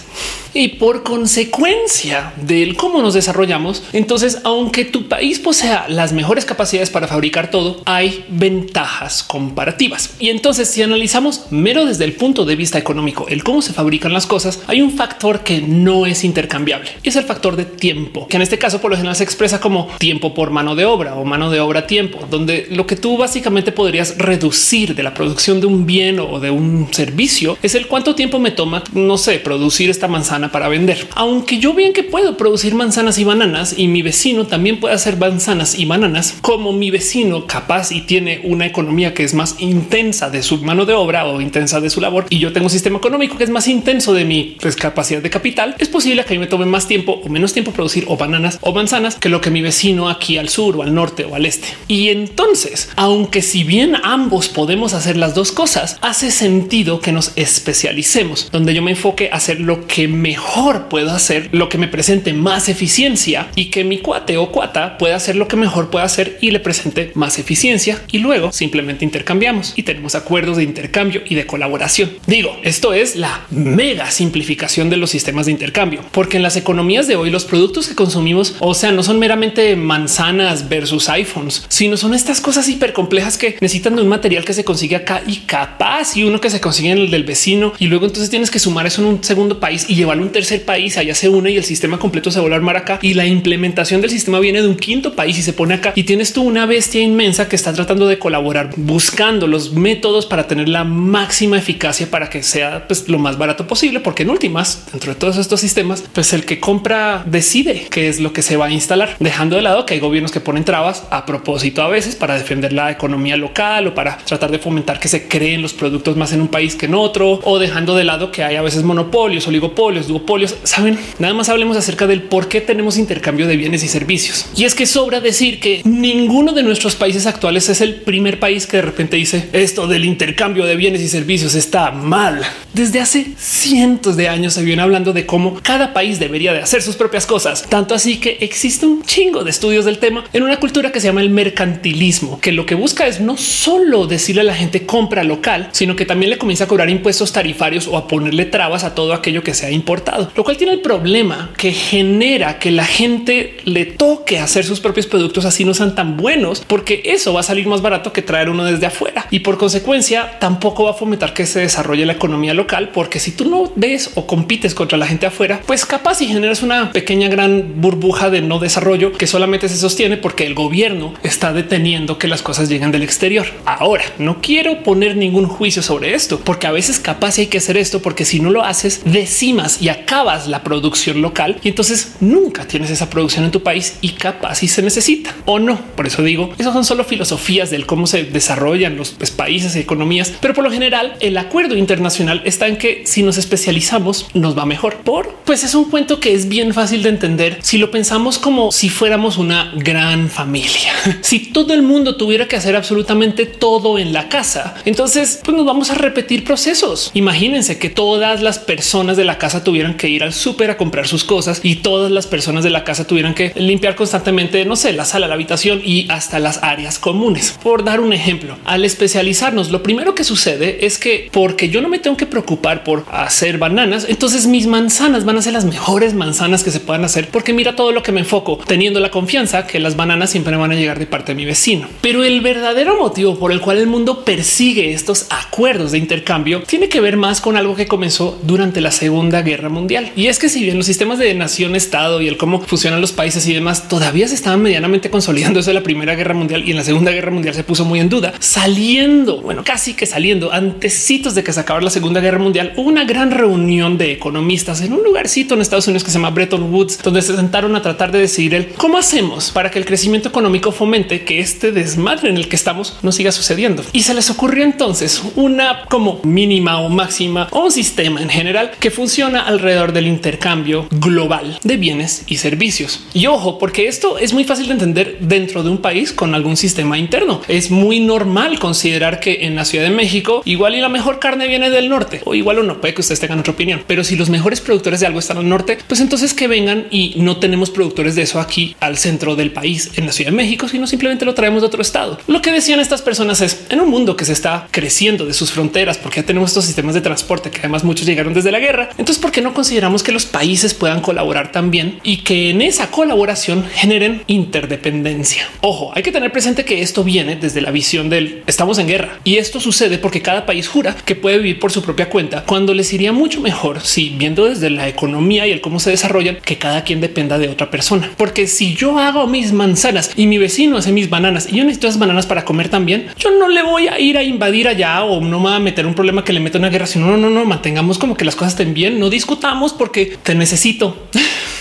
Y por consecuencia del cómo nos desarrollamos, entonces, aunque tu país posea las mejores capacidades para fabricar todo, hay ventajas comparativas. Y entonces, si analizamos mero desde el punto de vista económico, el cómo se fabrican las cosas, hay un factor que no es intercambiable y es el factor de tiempo, que en este caso por lo general se expresa como tiempo por mano de obra o mano de obra tiempo, donde lo que tú básicamente podrías reducir de la producción de un bien o de un servicio es el cuánto tiempo me toma, no sé, producir esta manzana para vender. Aunque yo bien que puedo producir manzanas y bananas y mi vecino también puede hacer manzanas y bananas, como mi vecino capaz y tiene una economía que es más intensa de su mano de obra o intensa de su labor y yo tengo un sistema económico que es más intenso de mi pues, capacidad de capital, es posible que a mí me tome más tiempo o menos tiempo producir o bananas o manzanas que lo que mi vecino aquí al sur o al norte o al este. Y entonces, aunque si bien ambos podemos hacer las dos cosas, hace sentido que nos especialicemos, donde yo me enfoque a hacer lo que mejor puedo hacer, lo que me presente más eficiencia y que mi cuate o cuata pueda hacer lo que mejor pueda hacer y le presente más eficiencia. Y luego simplemente intercambiamos y tenemos acuerdos de intercambio y de colaboración. Digo, esto es la mega simplificación de los sistemas de intercambio, porque en las de hoy los productos que consumimos, o sea, no son meramente manzanas versus iPhones, sino son estas cosas hiper complejas que necesitan de un material que se consigue acá y capaz y uno que se consigue en el del vecino y luego entonces tienes que sumar eso en un segundo país y llevarlo a un tercer país, allá se une y el sistema completo se vuelve a armar acá y la implementación del sistema viene de un quinto país y se pone acá y tienes tú una bestia inmensa que está tratando de colaborar buscando los métodos para tener la máxima eficacia para que sea pues, lo más barato posible, porque en últimas, dentro de todos estos sistemas, pues el que compra decide qué es lo que se va a instalar, dejando de lado que hay gobiernos que ponen trabas a propósito a veces para defender la economía local o para tratar de fomentar que se creen los productos más en un país que en otro, o dejando de lado que hay a veces monopolios, oligopolios, duopolios. Saben, nada más hablemos acerca del por qué tenemos intercambio de bienes y servicios. Y es que sobra decir que ninguno de nuestros países actuales es el primer país que de repente dice esto del intercambio de bienes y servicios está mal. Desde hace cientos de años se viene hablando de cómo cada país debería de hacer sus propias cosas. Tanto así que existe un chingo de estudios del tema en una cultura que se llama el mercantilismo, que lo que busca es no solo decirle a la gente compra local, sino que también le comienza a cobrar impuestos tarifarios o a ponerle trabas a todo aquello que se ha importado, lo cual tiene el problema que genera que la gente le toque hacer sus propios productos así no sean tan buenos, porque eso va a salir más barato que traer uno desde afuera y por consecuencia tampoco va a fomentar que se desarrolle la economía local, porque si tú no ves o compites contra la gente afuera, pues capaz y generas una pequeña gran burbuja de no desarrollo que solamente se sostiene porque el gobierno está deteniendo que las cosas lleguen del exterior. Ahora, no quiero poner ningún juicio sobre esto, porque a veces capaz hay que hacer esto, porque si no lo haces, decimas y acabas la producción local y entonces nunca tienes esa producción en tu país y capaz si se necesita o no. Por eso digo, esas son solo filosofías del cómo se desarrollan los pues, países y economías, pero por lo general el acuerdo internacional está en que si nos especializamos nos va mejor. Por pues es un cuento que es bien fácil de entender si lo pensamos como si fuéramos una gran familia. *laughs* si todo el mundo tuviera que hacer absolutamente todo en la casa, entonces pues nos vamos a repetir procesos. Imagínense que todas las personas de la casa tuvieran que ir al súper a comprar sus cosas y todas las personas de la casa tuvieran que limpiar constantemente, no sé, la sala, la habitación y hasta las áreas comunes. Por dar un ejemplo, al especializarnos, lo primero que sucede es que porque yo no me tengo que preocupar por hacer bananas, entonces mis manzanas van a ser las mejores manzanas que se puedan hacer porque mira todo lo que me enfoco, teniendo la confianza que las bananas siempre van a llegar de parte de mi vecino. Pero el verdadero motivo por el cual el mundo persigue estos acuerdos de intercambio tiene que ver más con algo que comenzó durante la Segunda Guerra Mundial. Y es que si bien los sistemas de nación-estado y el cómo funcionan los países y demás todavía se estaban medianamente consolidando *laughs* desde la Primera Guerra Mundial y en la Segunda Guerra Mundial se puso muy en duda, saliendo, bueno, casi que saliendo antecitos de que se acabara la Segunda Guerra Mundial, una gran reunión de economistas en un lugarcito en Estados Unidos que se llama Bretton Woods, donde se sentaron a tratar de decidir el cómo hacemos para que el crecimiento económico fomente que este desmadre en el que estamos no siga sucediendo. Y se les ocurrió entonces una como mínima o máxima o un sistema en general que funciona alrededor del intercambio global de bienes y servicios. Y ojo, porque esto es muy fácil de entender dentro de un país con algún sistema interno. Es muy normal considerar que en la Ciudad de México igual y la mejor carne viene del norte o igual o no puede que ustedes tengan otra opinión, pero si los mejores productores de algo están al norte, pues entonces que vengan y no tenemos productores de eso aquí al centro del país en la Ciudad de México, sino simplemente lo traemos de otro estado. Lo que decían estas personas es en un mundo que se está creciendo de sus fronteras, porque ya tenemos estos sistemas de transporte que además muchos llegaron desde la guerra. Entonces, ¿por qué no consideramos que los países puedan colaborar también y que en esa colaboración generen interdependencia? Ojo, hay que tener presente que esto viene desde la visión del estamos en guerra y esto sucede porque cada país jura que puede vivir por su propia cuenta cuando les iría mucho mejor si viendo desde la economía y el cómo se desarrollan que cada quien dependa de otra persona. Porque si yo hago mis manzanas y mi vecino hace mis bananas y yo necesito esas bananas para comer también, yo no le voy a ir a invadir allá o no me va a meter un problema que le meta una guerra, sino no, no, no, mantengamos como que las cosas estén bien, no discutamos porque te necesito. *laughs*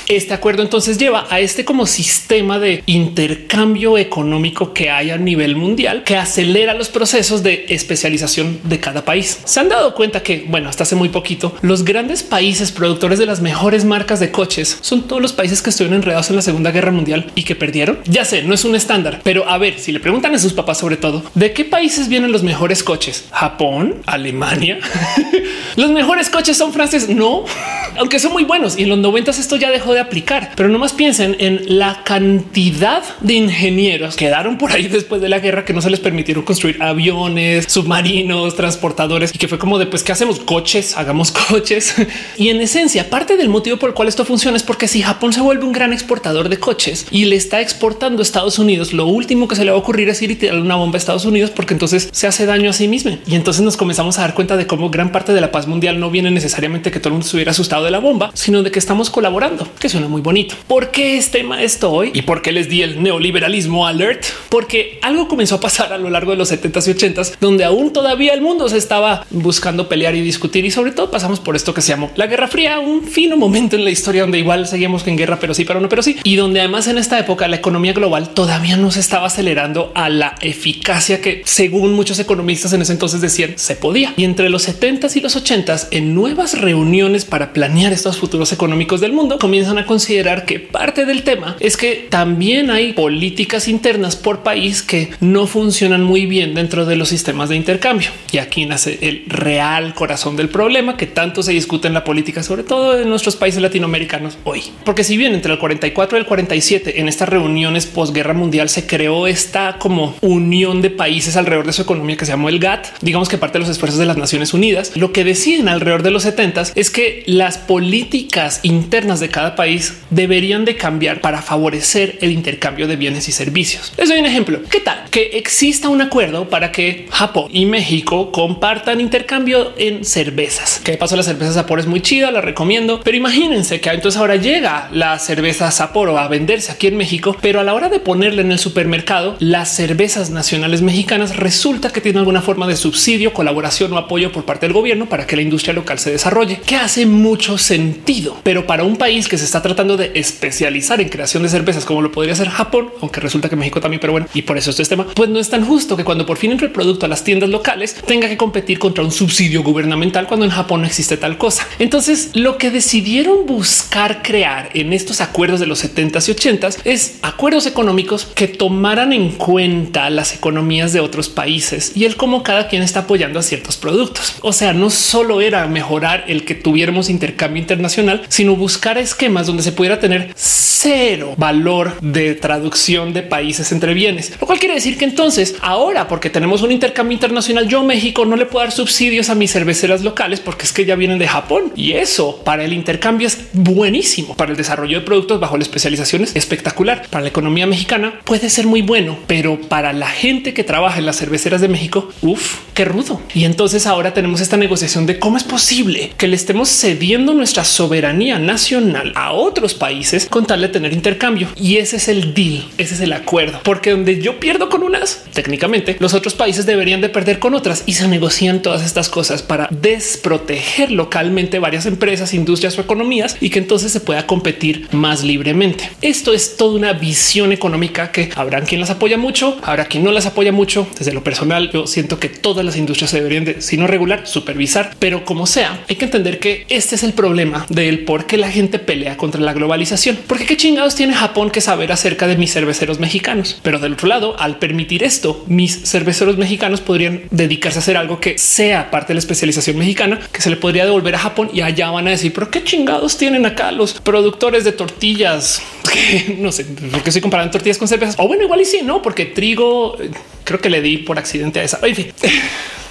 Este acuerdo entonces lleva a este como sistema de intercambio económico que hay a nivel mundial que acelera los procesos de especialización de cada país. Se han dado cuenta que, bueno, hasta hace muy poquito, los grandes países productores de las mejores marcas de coches son todos los países que estuvieron enredados en la Segunda Guerra Mundial y que perdieron. Ya sé, no es un estándar, pero a ver, si le preguntan a sus papás sobre todo, ¿de qué países vienen los mejores coches? Japón, Alemania. *laughs* los mejores coches son franceses. No, *laughs* aunque son muy buenos y en los noventas esto ya dejó de aplicar, pero no más piensen en la cantidad de ingenieros que quedaron por ahí después de la guerra que no se les permitieron construir aviones, submarinos, transportadores y que fue como de pues qué hacemos coches, hagamos *laughs* coches. y en esencia, parte del motivo por el cual esto funciona es porque si Japón se vuelve un gran exportador de coches y le está exportando a Estados Unidos, lo último que se le va a ocurrir es ir y tirarle una bomba a Estados Unidos porque entonces se hace daño a sí mismo. Y entonces nos comenzamos a dar cuenta de cómo gran parte de la paz mundial no viene necesariamente que todo el mundo estuviera asustado de la bomba, sino de que estamos colaborando, que suena muy bonito. ¿Por qué es tema esto hoy? ¿Y por qué les di el neoliberalismo alert? Porque algo comenzó a pasar a lo largo de los 70s y 80s, donde aún todavía el mundo se estaba buscando pelear y discutir y sobre todo pasamos por esto que se llamó la Guerra Fría, un fino momento en la historia donde igual seguimos en guerra, pero sí, pero no, pero sí, y donde además en esta época la economía global todavía no se estaba acelerando a la eficacia que según muchos economistas en ese entonces decían se podía. Y entre los 70s y los 80s en nuevas reuniones para planear estos futuros económicos del mundo comienzan a considerar que parte del tema es que también hay políticas internas por país que no funcionan muy bien dentro de los sistemas de intercambio. Y aquí nace el real corazón del problema que tanto se discute en la política, sobre todo en nuestros países latinoamericanos hoy. Porque si bien entre el 44 y el 47 en estas reuniones posguerra mundial se creó esta como unión de países alrededor de su economía que se llamó el GATT, digamos que parte de los esfuerzos de las Naciones Unidas, lo que deciden alrededor de los 70 es que las políticas internas de cada país deberían de cambiar para favorecer el intercambio de bienes y servicios. Les doy un ejemplo. ¿Qué tal que exista un acuerdo para que Japón y México compartan intercambio en cervezas? Que de paso la cerveza Sapporo es muy chida, la recomiendo, pero imagínense que entonces ahora llega la cerveza Sapporo a venderse aquí en México, pero a la hora de ponerla en el supermercado, las cervezas nacionales mexicanas resulta que tienen alguna forma de subsidio, colaboración o apoyo por parte del gobierno para que la industria local se desarrolle, que hace mucho sentido. Pero para un país que se está tratando de especializar en creación de cervezas como lo podría ser Japón, aunque resulta que México también, pero bueno, y por eso este tema, pues no es tan justo que cuando por fin entre el producto a las tiendas locales tenga que competir contra un subsidio gubernamental cuando en Japón no existe tal cosa. Entonces, lo que decidieron buscar crear en estos acuerdos de los 70s y 80s es acuerdos económicos que tomaran en cuenta las economías de otros países y el cómo cada quien está apoyando a ciertos productos. O sea, no solo era mejorar el que tuviéramos intercambio internacional, sino buscar esquemas donde se pudiera tener cero valor de traducción de países entre bienes, lo cual quiere decir que entonces ahora, porque tenemos un intercambio internacional, yo México no le puedo dar subsidios a mis cerveceras locales porque es que ya vienen de Japón y eso para el intercambio es buenísimo para el desarrollo de productos bajo la especialización es espectacular para la economía mexicana puede ser muy bueno, pero para la gente que trabaja en las cerveceras de México, uff, qué rudo. Y entonces ahora tenemos esta negociación de cómo es posible que le estemos cediendo nuestra soberanía nacional a otros países con tal de tener intercambio. Y ese es el deal, ese es el acuerdo, porque donde yo pierdo con unas, técnicamente los otros países deberían de perder con otras y se negocian todas estas cosas para desproteger localmente varias empresas, industrias o economías y que entonces se pueda competir más libremente. Esto es toda una visión económica que habrá quien las apoya mucho, habrá quien no las apoya mucho. Desde lo personal, yo siento que todas las industrias se deberían de, si no regular, supervisar, pero como sea, hay que entender que este es el problema del por qué la gente pelea contra la globalización. Porque qué chingados tiene Japón que saber acerca de mis cerveceros mexicanos. Pero del otro lado, al permitir esto, mis cerveceros mexicanos podrían dedicarse a hacer algo que sea parte de la especialización mexicana que se le podría devolver a Japón y allá van a decir, pero qué chingados tienen acá los productores de tortillas. *laughs* no sé por qué estoy comparando tortillas con cervezas. O bueno, igual y sí, no, porque trigo eh, creo que le di por accidente a esa. En fin.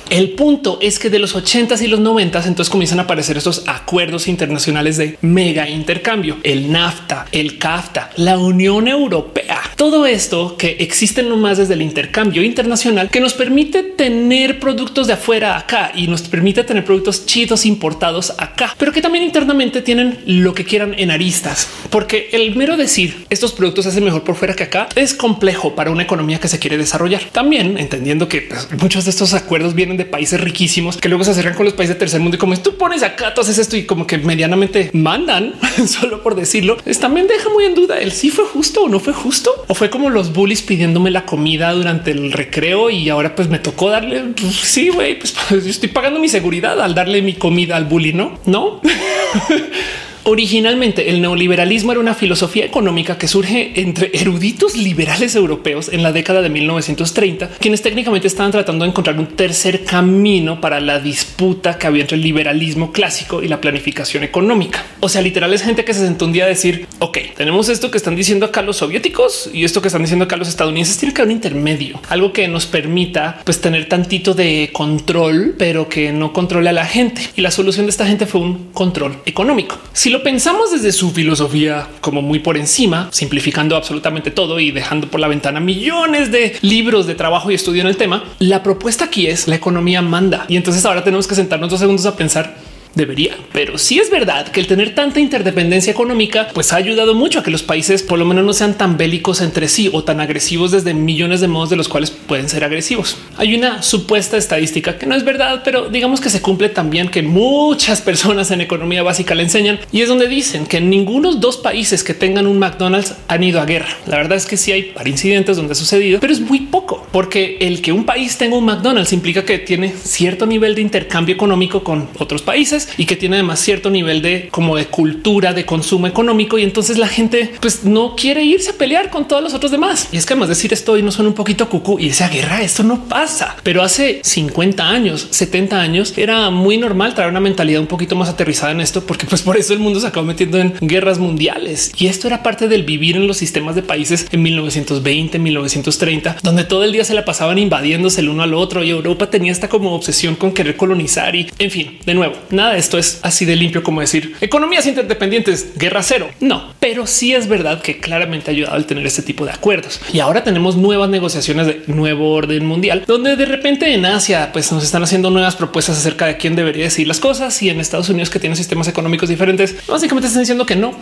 El punto es que de los 80s y los 90s entonces comienzan a aparecer estos acuerdos internacionales de mega intercambio, el NAFTA, el CAFTA, la Unión Europea, todo esto que existe nomás desde el intercambio internacional que nos permite tener productos de afuera acá y nos permite tener productos chidos importados acá, pero que también internamente tienen lo que quieran en aristas, porque el mero decir estos productos hacen mejor por fuera que acá es complejo para una economía que se quiere desarrollar. También entendiendo que pues, muchos de estos acuerdos vienen de países riquísimos que luego se acercan con los países del tercer mundo y como tú pones acá, tú haces esto y como que medianamente mandan *laughs* solo por decirlo. Es también deja muy en duda el si fue justo o no fue justo o fue como los bullies pidiéndome la comida durante el recreo y ahora pues me tocó darle. Pues, sí, güey, pues *laughs* yo estoy pagando mi seguridad al darle mi comida al bully, no, no. *laughs* Originalmente el neoliberalismo era una filosofía económica que surge entre eruditos liberales europeos en la década de 1930, quienes técnicamente estaban tratando de encontrar un tercer camino para la disputa que había entre el liberalismo clásico y la planificación económica. O sea, literal es gente que se sentó un día a decir, ok, tenemos esto que están diciendo acá los soviéticos y esto que están diciendo acá los estadounidenses, tiene que haber un intermedio, algo que nos permita pues tener tantito de control, pero que no controle a la gente. Y la solución de esta gente fue un control económico. Si pensamos desde su filosofía como muy por encima, simplificando absolutamente todo y dejando por la ventana millones de libros de trabajo y estudio en el tema, la propuesta aquí es la economía manda. Y entonces ahora tenemos que sentarnos dos segundos a pensar debería. Pero sí es verdad que el tener tanta interdependencia económica pues ha ayudado mucho a que los países por lo menos no sean tan bélicos entre sí o tan agresivos desde millones de modos de los cuales pueden ser agresivos. Hay una supuesta estadística que no es verdad, pero digamos que se cumple también que muchas personas en economía básica le enseñan y es donde dicen que ninguno de dos países que tengan un McDonald's han ido a guerra. La verdad es que sí hay incidentes donde ha sucedido, pero es muy poco porque el que un país tenga un McDonald's implica que tiene cierto nivel de intercambio económico con otros países y que tiene además cierto nivel de como de cultura de consumo económico y entonces la gente pues no quiere irse a pelear con todos los otros demás. Y es que además decir esto y no son un poquito cucú y esa guerra, esto no pasa. Pero hace 50 años, 70 años era muy normal traer una mentalidad un poquito más aterrizada en esto, porque pues por eso el mundo se acabó metiendo en guerras mundiales y esto era parte del vivir en los sistemas de países en 1920, 1930, donde todo el día se la pasaban invadiéndose el uno al otro y Europa tenía esta como obsesión con querer colonizar y en fin, de nuevo, nada esto es así de limpio como decir economías interdependientes, guerra cero. No, pero sí es verdad que claramente ha ayudado al tener este tipo de acuerdos. Y ahora tenemos nuevas negociaciones de nuevo orden mundial, donde de repente en Asia pues nos están haciendo nuevas propuestas acerca de quién debería decir las cosas y en Estados Unidos que tienen sistemas económicos diferentes, básicamente están diciendo que no.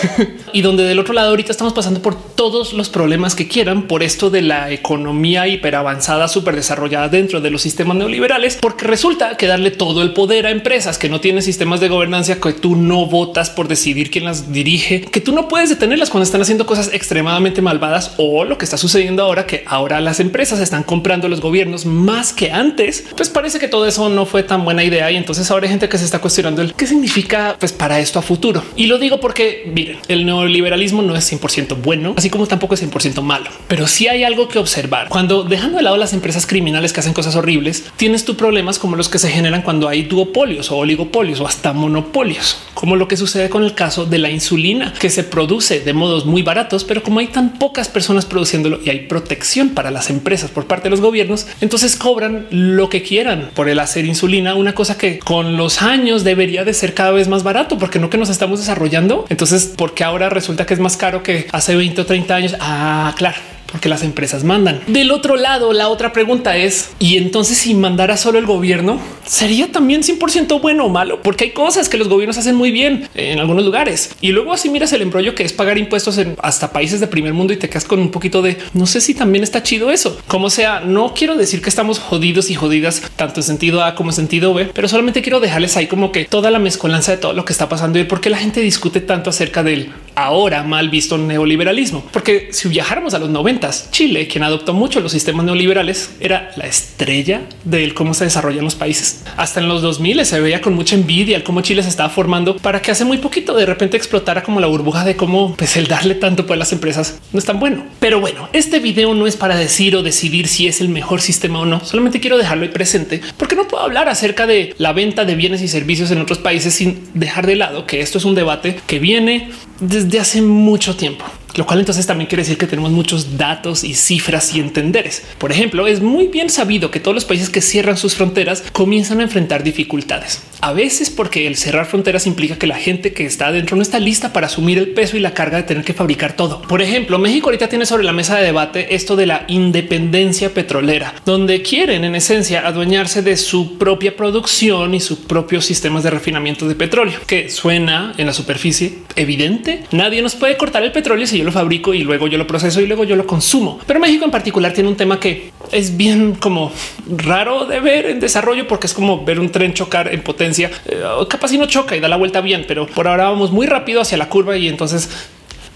*laughs* y donde del otro lado ahorita estamos pasando por todos los problemas que quieran por esto de la economía hiperavanzada, súper desarrollada dentro de los sistemas neoliberales, porque resulta que darle todo el poder a empresas que no tienen sistemas de gobernanza, que tú no votas por decidir quién las dirige, que tú no puedes detenerlas cuando están haciendo cosas extremadamente malvadas o lo que está sucediendo ahora, que ahora las empresas están comprando los gobiernos más que antes, pues parece que todo eso no fue tan buena idea. Y entonces ahora hay gente que se está cuestionando el qué significa pues para esto a futuro. Y lo digo porque miren, el neoliberalismo no es 100% bueno, así como tampoco es 100% malo, pero sí hay algo que observar. Cuando dejando de lado las empresas criminales que hacen cosas horribles, tienes tú problemas como los que se generan cuando hay duopolios o oligopolios o hasta monopolios, como lo que sucede con el caso de la insulina que se produce de modos muy baratos, pero como hay tan pocas personas produciéndolo y hay protección para las empresas por parte de los gobiernos, entonces cobran lo que quieran por el hacer insulina, una cosa que con los años debería de ser cada vez más barato, porque no que nos estamos desarrollando. Entonces, porque ahora resulta que es más caro que hace 20 o 30 años. Ah, claro porque las empresas mandan. Del otro lado, la otra pregunta es, y entonces si mandara solo el gobierno, sería también 100% bueno o malo, porque hay cosas que los gobiernos hacen muy bien en algunos lugares. Y luego así miras el embrollo que es pagar impuestos en hasta países de primer mundo y te quedas con un poquito de no sé si también está chido eso. Como sea, no quiero decir que estamos jodidos y jodidas tanto en sentido A como en sentido B, pero solamente quiero dejarles ahí como que toda la mezcolanza de todo lo que está pasando y por qué la gente discute tanto acerca del ahora mal visto neoliberalismo. Porque si viajáramos a los 90, Chile, quien adoptó mucho los sistemas neoliberales, era la estrella de cómo se desarrollan los países. Hasta en los 2000 se veía con mucha envidia el cómo Chile se estaba formando para que hace muy poquito de repente explotara como la burbuja de cómo pues, el darle tanto a las empresas no es tan bueno. Pero bueno, este video no es para decir o decidir si es el mejor sistema o no. Solamente quiero dejarlo presente porque no puedo hablar acerca de la venta de bienes y servicios en otros países sin dejar de lado que esto es un debate que viene desde hace mucho tiempo lo cual entonces también quiere decir que tenemos muchos datos y cifras y entenderes. Por ejemplo, es muy bien sabido que todos los países que cierran sus fronteras comienzan a enfrentar dificultades. A veces porque el cerrar fronteras implica que la gente que está adentro no está lista para asumir el peso y la carga de tener que fabricar todo. Por ejemplo, México ahorita tiene sobre la mesa de debate esto de la independencia petrolera, donde quieren en esencia adueñarse de su propia producción y sus propios sistemas de refinamiento de petróleo, que suena en la superficie evidente. Nadie nos puede cortar el petróleo si yo lo fabrico y luego yo lo proceso y luego yo lo consumo. Pero México en particular tiene un tema que es bien como raro de ver en desarrollo porque es como ver un tren chocar en potencia. Eh, capaz si no choca y da la vuelta bien, pero por ahora vamos muy rápido hacia la curva y entonces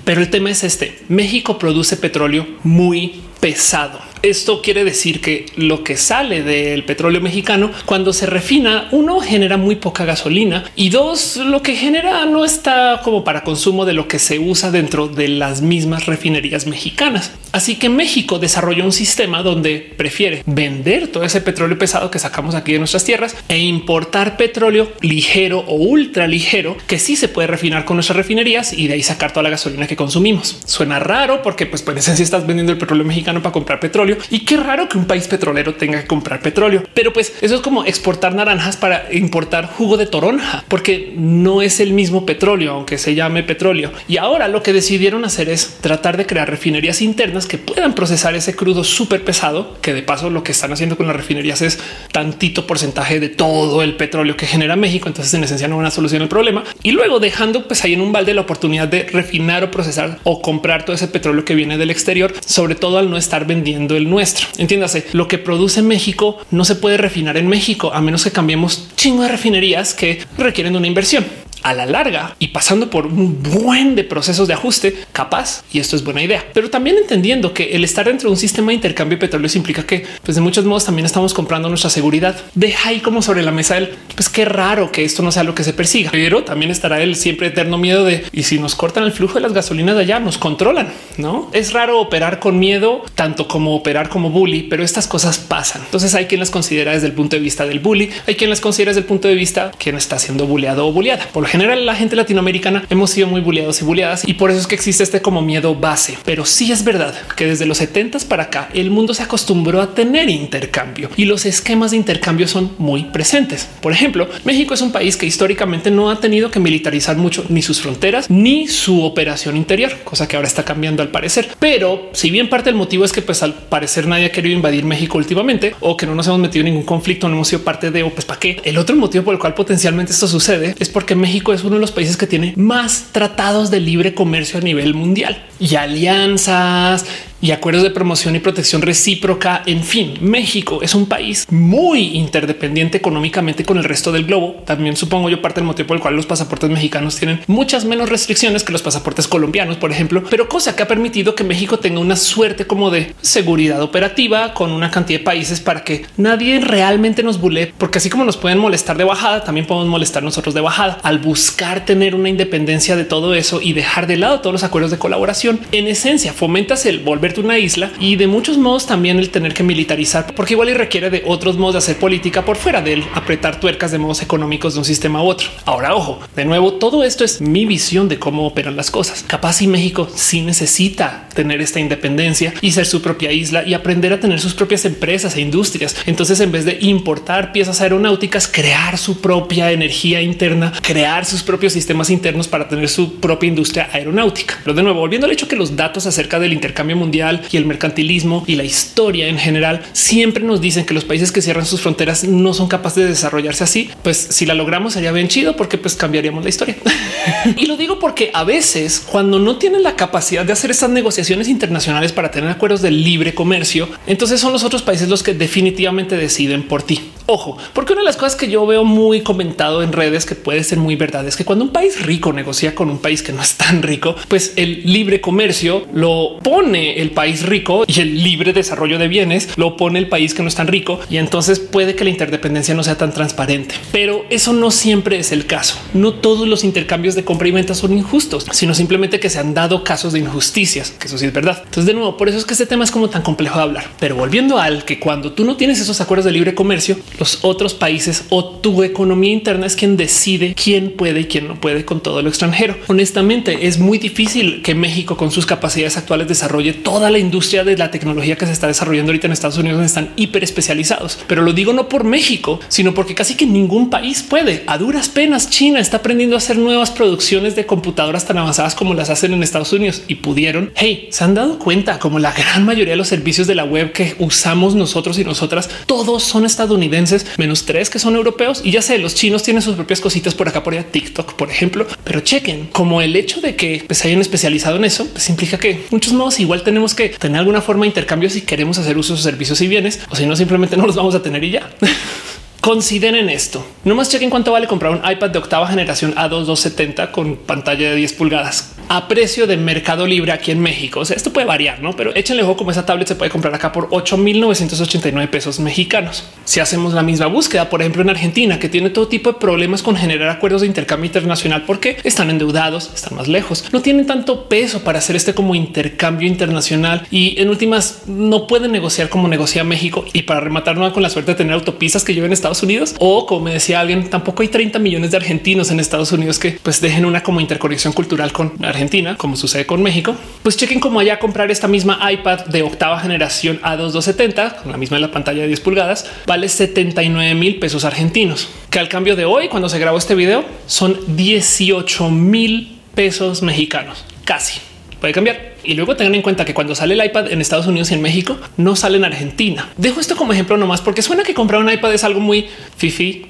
pero el tema es este. México produce petróleo muy pesado. Esto quiere decir que lo que sale del petróleo mexicano cuando se refina, uno genera muy poca gasolina y dos, lo que genera no está como para consumo de lo que se usa dentro de las mismas refinerías mexicanas. Así que México desarrolló un sistema donde prefiere vender todo ese petróleo pesado que sacamos aquí de nuestras tierras e importar petróleo ligero o ultra ligero que sí se puede refinar con nuestras refinerías y de ahí sacar toda la gasolina que consumimos. Suena raro porque pues por esencia estás vendiendo el petróleo mexicano para comprar petróleo y qué raro que un país petrolero tenga que comprar petróleo. Pero pues eso es como exportar naranjas para importar jugo de toronja, porque no es el mismo petróleo, aunque se llame petróleo. Y ahora lo que decidieron hacer es tratar de crear refinerías internas que puedan procesar ese crudo súper pesado, que de paso lo que están haciendo con las refinerías es tantito porcentaje de todo el petróleo que genera México. Entonces en esencia no una solución al problema y luego dejando pues ahí en un balde la oportunidad de refinar o procesar o comprar todo ese petróleo que viene del exterior, sobre todo al no estar vendiendo nuestro. Entiéndase, lo que produce México no se puede refinar en México a menos que cambiemos chingo de refinerías que requieren una inversión a la larga y pasando por un buen de procesos de ajuste capaz. Y esto es buena idea, pero también entendiendo que el estar dentro de un sistema de intercambio de petróleo implica que pues de muchos modos también estamos comprando nuestra seguridad. Deja ahí como sobre la mesa el pues qué raro que esto no sea lo que se persiga, pero también estará el siempre eterno miedo de y si nos cortan el flujo de las gasolinas de allá nos controlan. No es raro operar con miedo tanto como operar como bully, pero estas cosas pasan. Entonces hay quien las considera desde el punto de vista del bully, hay quien las considera desde el punto de vista quien está siendo bulleado o bulleada. Por general la gente latinoamericana hemos sido muy bulleados y bulleadas y por eso es que existe este como miedo base. Pero sí es verdad que desde los 70 para acá el mundo se acostumbró a tener intercambio y los esquemas de intercambio son muy presentes. Por ejemplo, México es un país que históricamente no ha tenido que militarizar mucho ni sus fronteras ni su operación interior, cosa que ahora está cambiando al parecer. Pero si bien parte del motivo es que pues al parecer nadie ha querido invadir México últimamente o que no nos hemos metido en ningún conflicto, no hemos sido parte de o pues para qué. El otro motivo por el cual potencialmente esto sucede es porque México es uno de los países que tiene más tratados de libre comercio a nivel mundial. Y alianzas y acuerdos de promoción y protección recíproca. En fin, México es un país muy interdependiente económicamente con el resto del globo. También supongo yo parte del motivo por el cual los pasaportes mexicanos tienen muchas menos restricciones que los pasaportes colombianos, por ejemplo, pero cosa que ha permitido que México tenga una suerte como de seguridad operativa con una cantidad de países para que nadie realmente nos bulle, porque así como nos pueden molestar de bajada, también podemos molestar nosotros de bajada al buscar tener una independencia de todo eso y dejar de lado todos los acuerdos de colaboración. En esencia, fomentas el volver una isla y de muchos modos también el tener que militarizar, porque igual y requiere de otros modos de hacer política por fuera del apretar tuercas de modos económicos de un sistema u otro. Ahora, ojo, de nuevo, todo esto es mi visión de cómo operan las cosas. Capaz y México sí necesita tener esta independencia y ser su propia isla y aprender a tener sus propias empresas e industrias. Entonces, en vez de importar piezas aeronáuticas, crear su propia energía interna, crear sus propios sistemas internos para tener su propia industria aeronáutica. Pero de nuevo, volviendo al hecho que los datos acerca del intercambio mundial y el mercantilismo y la historia en general siempre nos dicen que los países que cierran sus fronteras no son capaces de desarrollarse así. Pues si la logramos sería bien chido porque pues cambiaríamos la historia. *laughs* y lo digo porque a veces cuando no tienen la capacidad de hacer esas negociaciones internacionales para tener acuerdos de libre comercio, entonces son los otros países los que definitivamente deciden por ti. Ojo, porque una de las cosas que yo veo muy comentado en redes que puede ser muy verdad es que cuando un país rico negocia con un país que no es tan rico, pues el libre comercio lo pone el país rico y el libre desarrollo de bienes lo pone el país que no es tan rico y entonces puede que la interdependencia no sea tan transparente. Pero eso no siempre es el caso. No todos los intercambios de compra y venta son injustos, sino simplemente que se han dado casos de injusticias, que eso sí es verdad. Entonces, de nuevo, por eso es que este tema es como tan complejo de hablar. Pero volviendo al que cuando tú no tienes esos acuerdos de libre comercio, los otros países o tu economía interna es quien decide quién puede y quién no puede con todo lo extranjero. Honestamente, es muy difícil que México con sus capacidades actuales desarrolle toda la industria de la tecnología que se está desarrollando ahorita en Estados Unidos, donde están hiper especializados. Pero lo digo no por México, sino porque casi que ningún país puede. A duras penas, China está aprendiendo a hacer nuevas producciones de computadoras tan avanzadas como las hacen en Estados Unidos y pudieron. Hey, se han dado cuenta como la gran mayoría de los servicios de la web que usamos nosotros y nosotras, todos son estadounidenses menos tres que son europeos. Y ya sé, los chinos tienen sus propias cositas por acá, por allá, TikTok, por ejemplo. Pero chequen como el hecho de que pues, hayan especializado en eso, pues implica que muchos modos igual tenemos que tener alguna forma de intercambio si queremos hacer uso de servicios y bienes, o si no, simplemente no los vamos a tener y ya. *laughs* Consideren esto. No más chequen cuánto vale comprar un iPad de octava generación A2 270 con pantalla de 10 pulgadas a precio de Mercado Libre aquí en México. Esto puede variar, no? Pero échenle ojo como esa tablet se puede comprar acá por 8989 pesos mexicanos. Si hacemos la misma búsqueda, por ejemplo, en Argentina, que tiene todo tipo de problemas con generar acuerdos de intercambio internacional porque están endeudados, están más lejos, no tienen tanto peso para hacer este como intercambio internacional y en últimas no pueden negociar como negocia México y para rematar no con la suerte de tener autopistas que lleven a Estados Unidos. O como me decía alguien, tampoco hay 30 millones de argentinos en Estados Unidos que pues dejen una como interconexión cultural con Argentina como sucede con México, pues chequen cómo allá comprar esta misma iPad de octava generación A2270 con la misma de la pantalla de 10 pulgadas vale 79 mil pesos argentinos, que al cambio de hoy, cuando se grabó este video, son 18 mil pesos mexicanos, casi puede cambiar. Y luego tengan en cuenta que cuando sale el iPad en Estados Unidos y en México, no sale en Argentina. Dejo esto como ejemplo nomás porque suena que comprar un iPad es algo muy fifi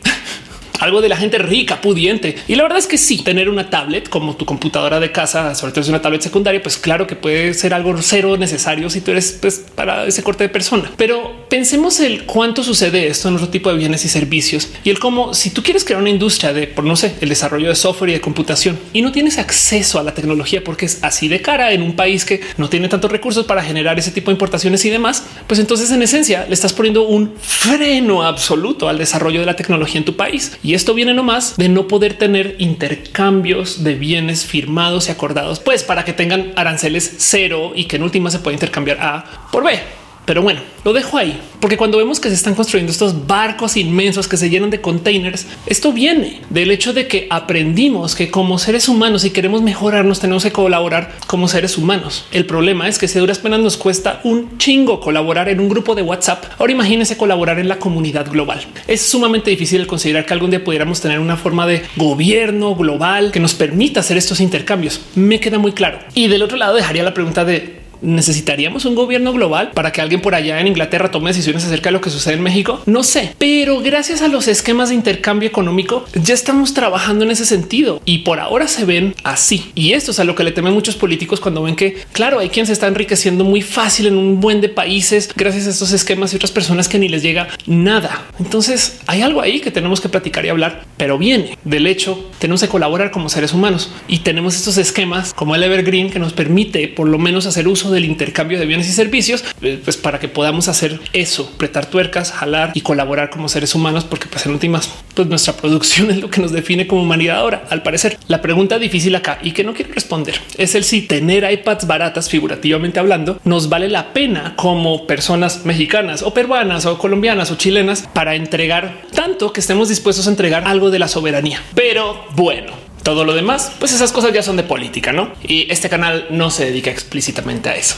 algo de la gente rica, pudiente. Y la verdad es que sí, tener una tablet como tu computadora de casa, sobre todo es una tablet secundaria, pues claro que puede ser algo cero necesario si tú eres pues, para ese corte de persona. Pero pensemos el cuánto sucede esto en otro tipo de bienes y servicios y el cómo si tú quieres crear una industria de, por no sé, el desarrollo de software y de computación y no tienes acceso a la tecnología porque es así de cara en un país que no tiene tantos recursos para generar ese tipo de importaciones y demás, pues entonces en esencia le estás poniendo un freno absoluto al desarrollo de la tecnología en tu país. Esto viene nomás de no poder tener intercambios de bienes firmados y acordados, pues para que tengan aranceles cero y que en última se pueda intercambiar A por B. Pero bueno, lo dejo ahí, porque cuando vemos que se están construyendo estos barcos inmensos que se llenan de containers, esto viene del hecho de que aprendimos que como seres humanos, si queremos mejorarnos, tenemos que colaborar como seres humanos. El problema es que si duras penas nos cuesta un chingo colaborar en un grupo de WhatsApp. Ahora imagínense colaborar en la comunidad global. Es sumamente difícil considerar que algún día pudiéramos tener una forma de gobierno global que nos permita hacer estos intercambios. Me queda muy claro. Y del otro lado dejaría la pregunta de necesitaríamos un gobierno global para que alguien por allá en Inglaterra tome decisiones acerca de lo que sucede en México. No sé, pero gracias a los esquemas de intercambio económico ya estamos trabajando en ese sentido y por ahora se ven así. Y esto es a lo que le temen muchos políticos cuando ven que, claro, hay quien se está enriqueciendo muy fácil en un buen de países gracias a estos esquemas y otras personas que ni les llega nada. Entonces hay algo ahí que tenemos que platicar y hablar, pero viene del hecho tenemos que colaborar como seres humanos y tenemos estos esquemas como el Evergreen que nos permite por lo menos hacer uso del intercambio de bienes y servicios, eh, pues para que podamos hacer eso, apretar tuercas, jalar y colaborar como seres humanos, porque pues en últimas, pues nuestra producción *laughs* es lo que nos define como humanidad ahora. Al parecer, la pregunta difícil acá y que no quiero responder es el si tener iPads baratas, figurativamente hablando, nos vale la pena como personas mexicanas o peruanas o colombianas o chilenas para entregar tanto que estemos dispuestos a entregar algo de la soberanía. Pero bueno, todo lo demás, pues esas cosas ya son de política, ¿no? Y este canal no se dedica explícitamente a eso.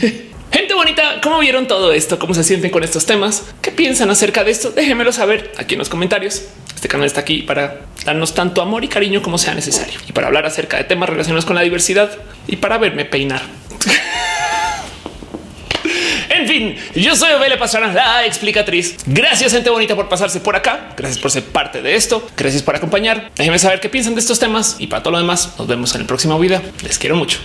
*laughs* Gente bonita, ¿cómo vieron todo esto? ¿Cómo se sienten con estos temas? ¿Qué piensan acerca de esto? Déjenmelo saber aquí en los comentarios. Este canal está aquí para darnos tanto amor y cariño como sea necesario y para hablar acerca de temas relacionados con la diversidad y para verme peinar. *laughs* En fin, yo soy Ovelia Pastrana, la explicatriz. Gracias, gente bonita, por pasarse por acá. Gracias por ser parte de esto. Gracias por acompañar. Déjenme saber qué piensan de estos temas y para todo lo demás, nos vemos en el próximo video. Les quiero mucho.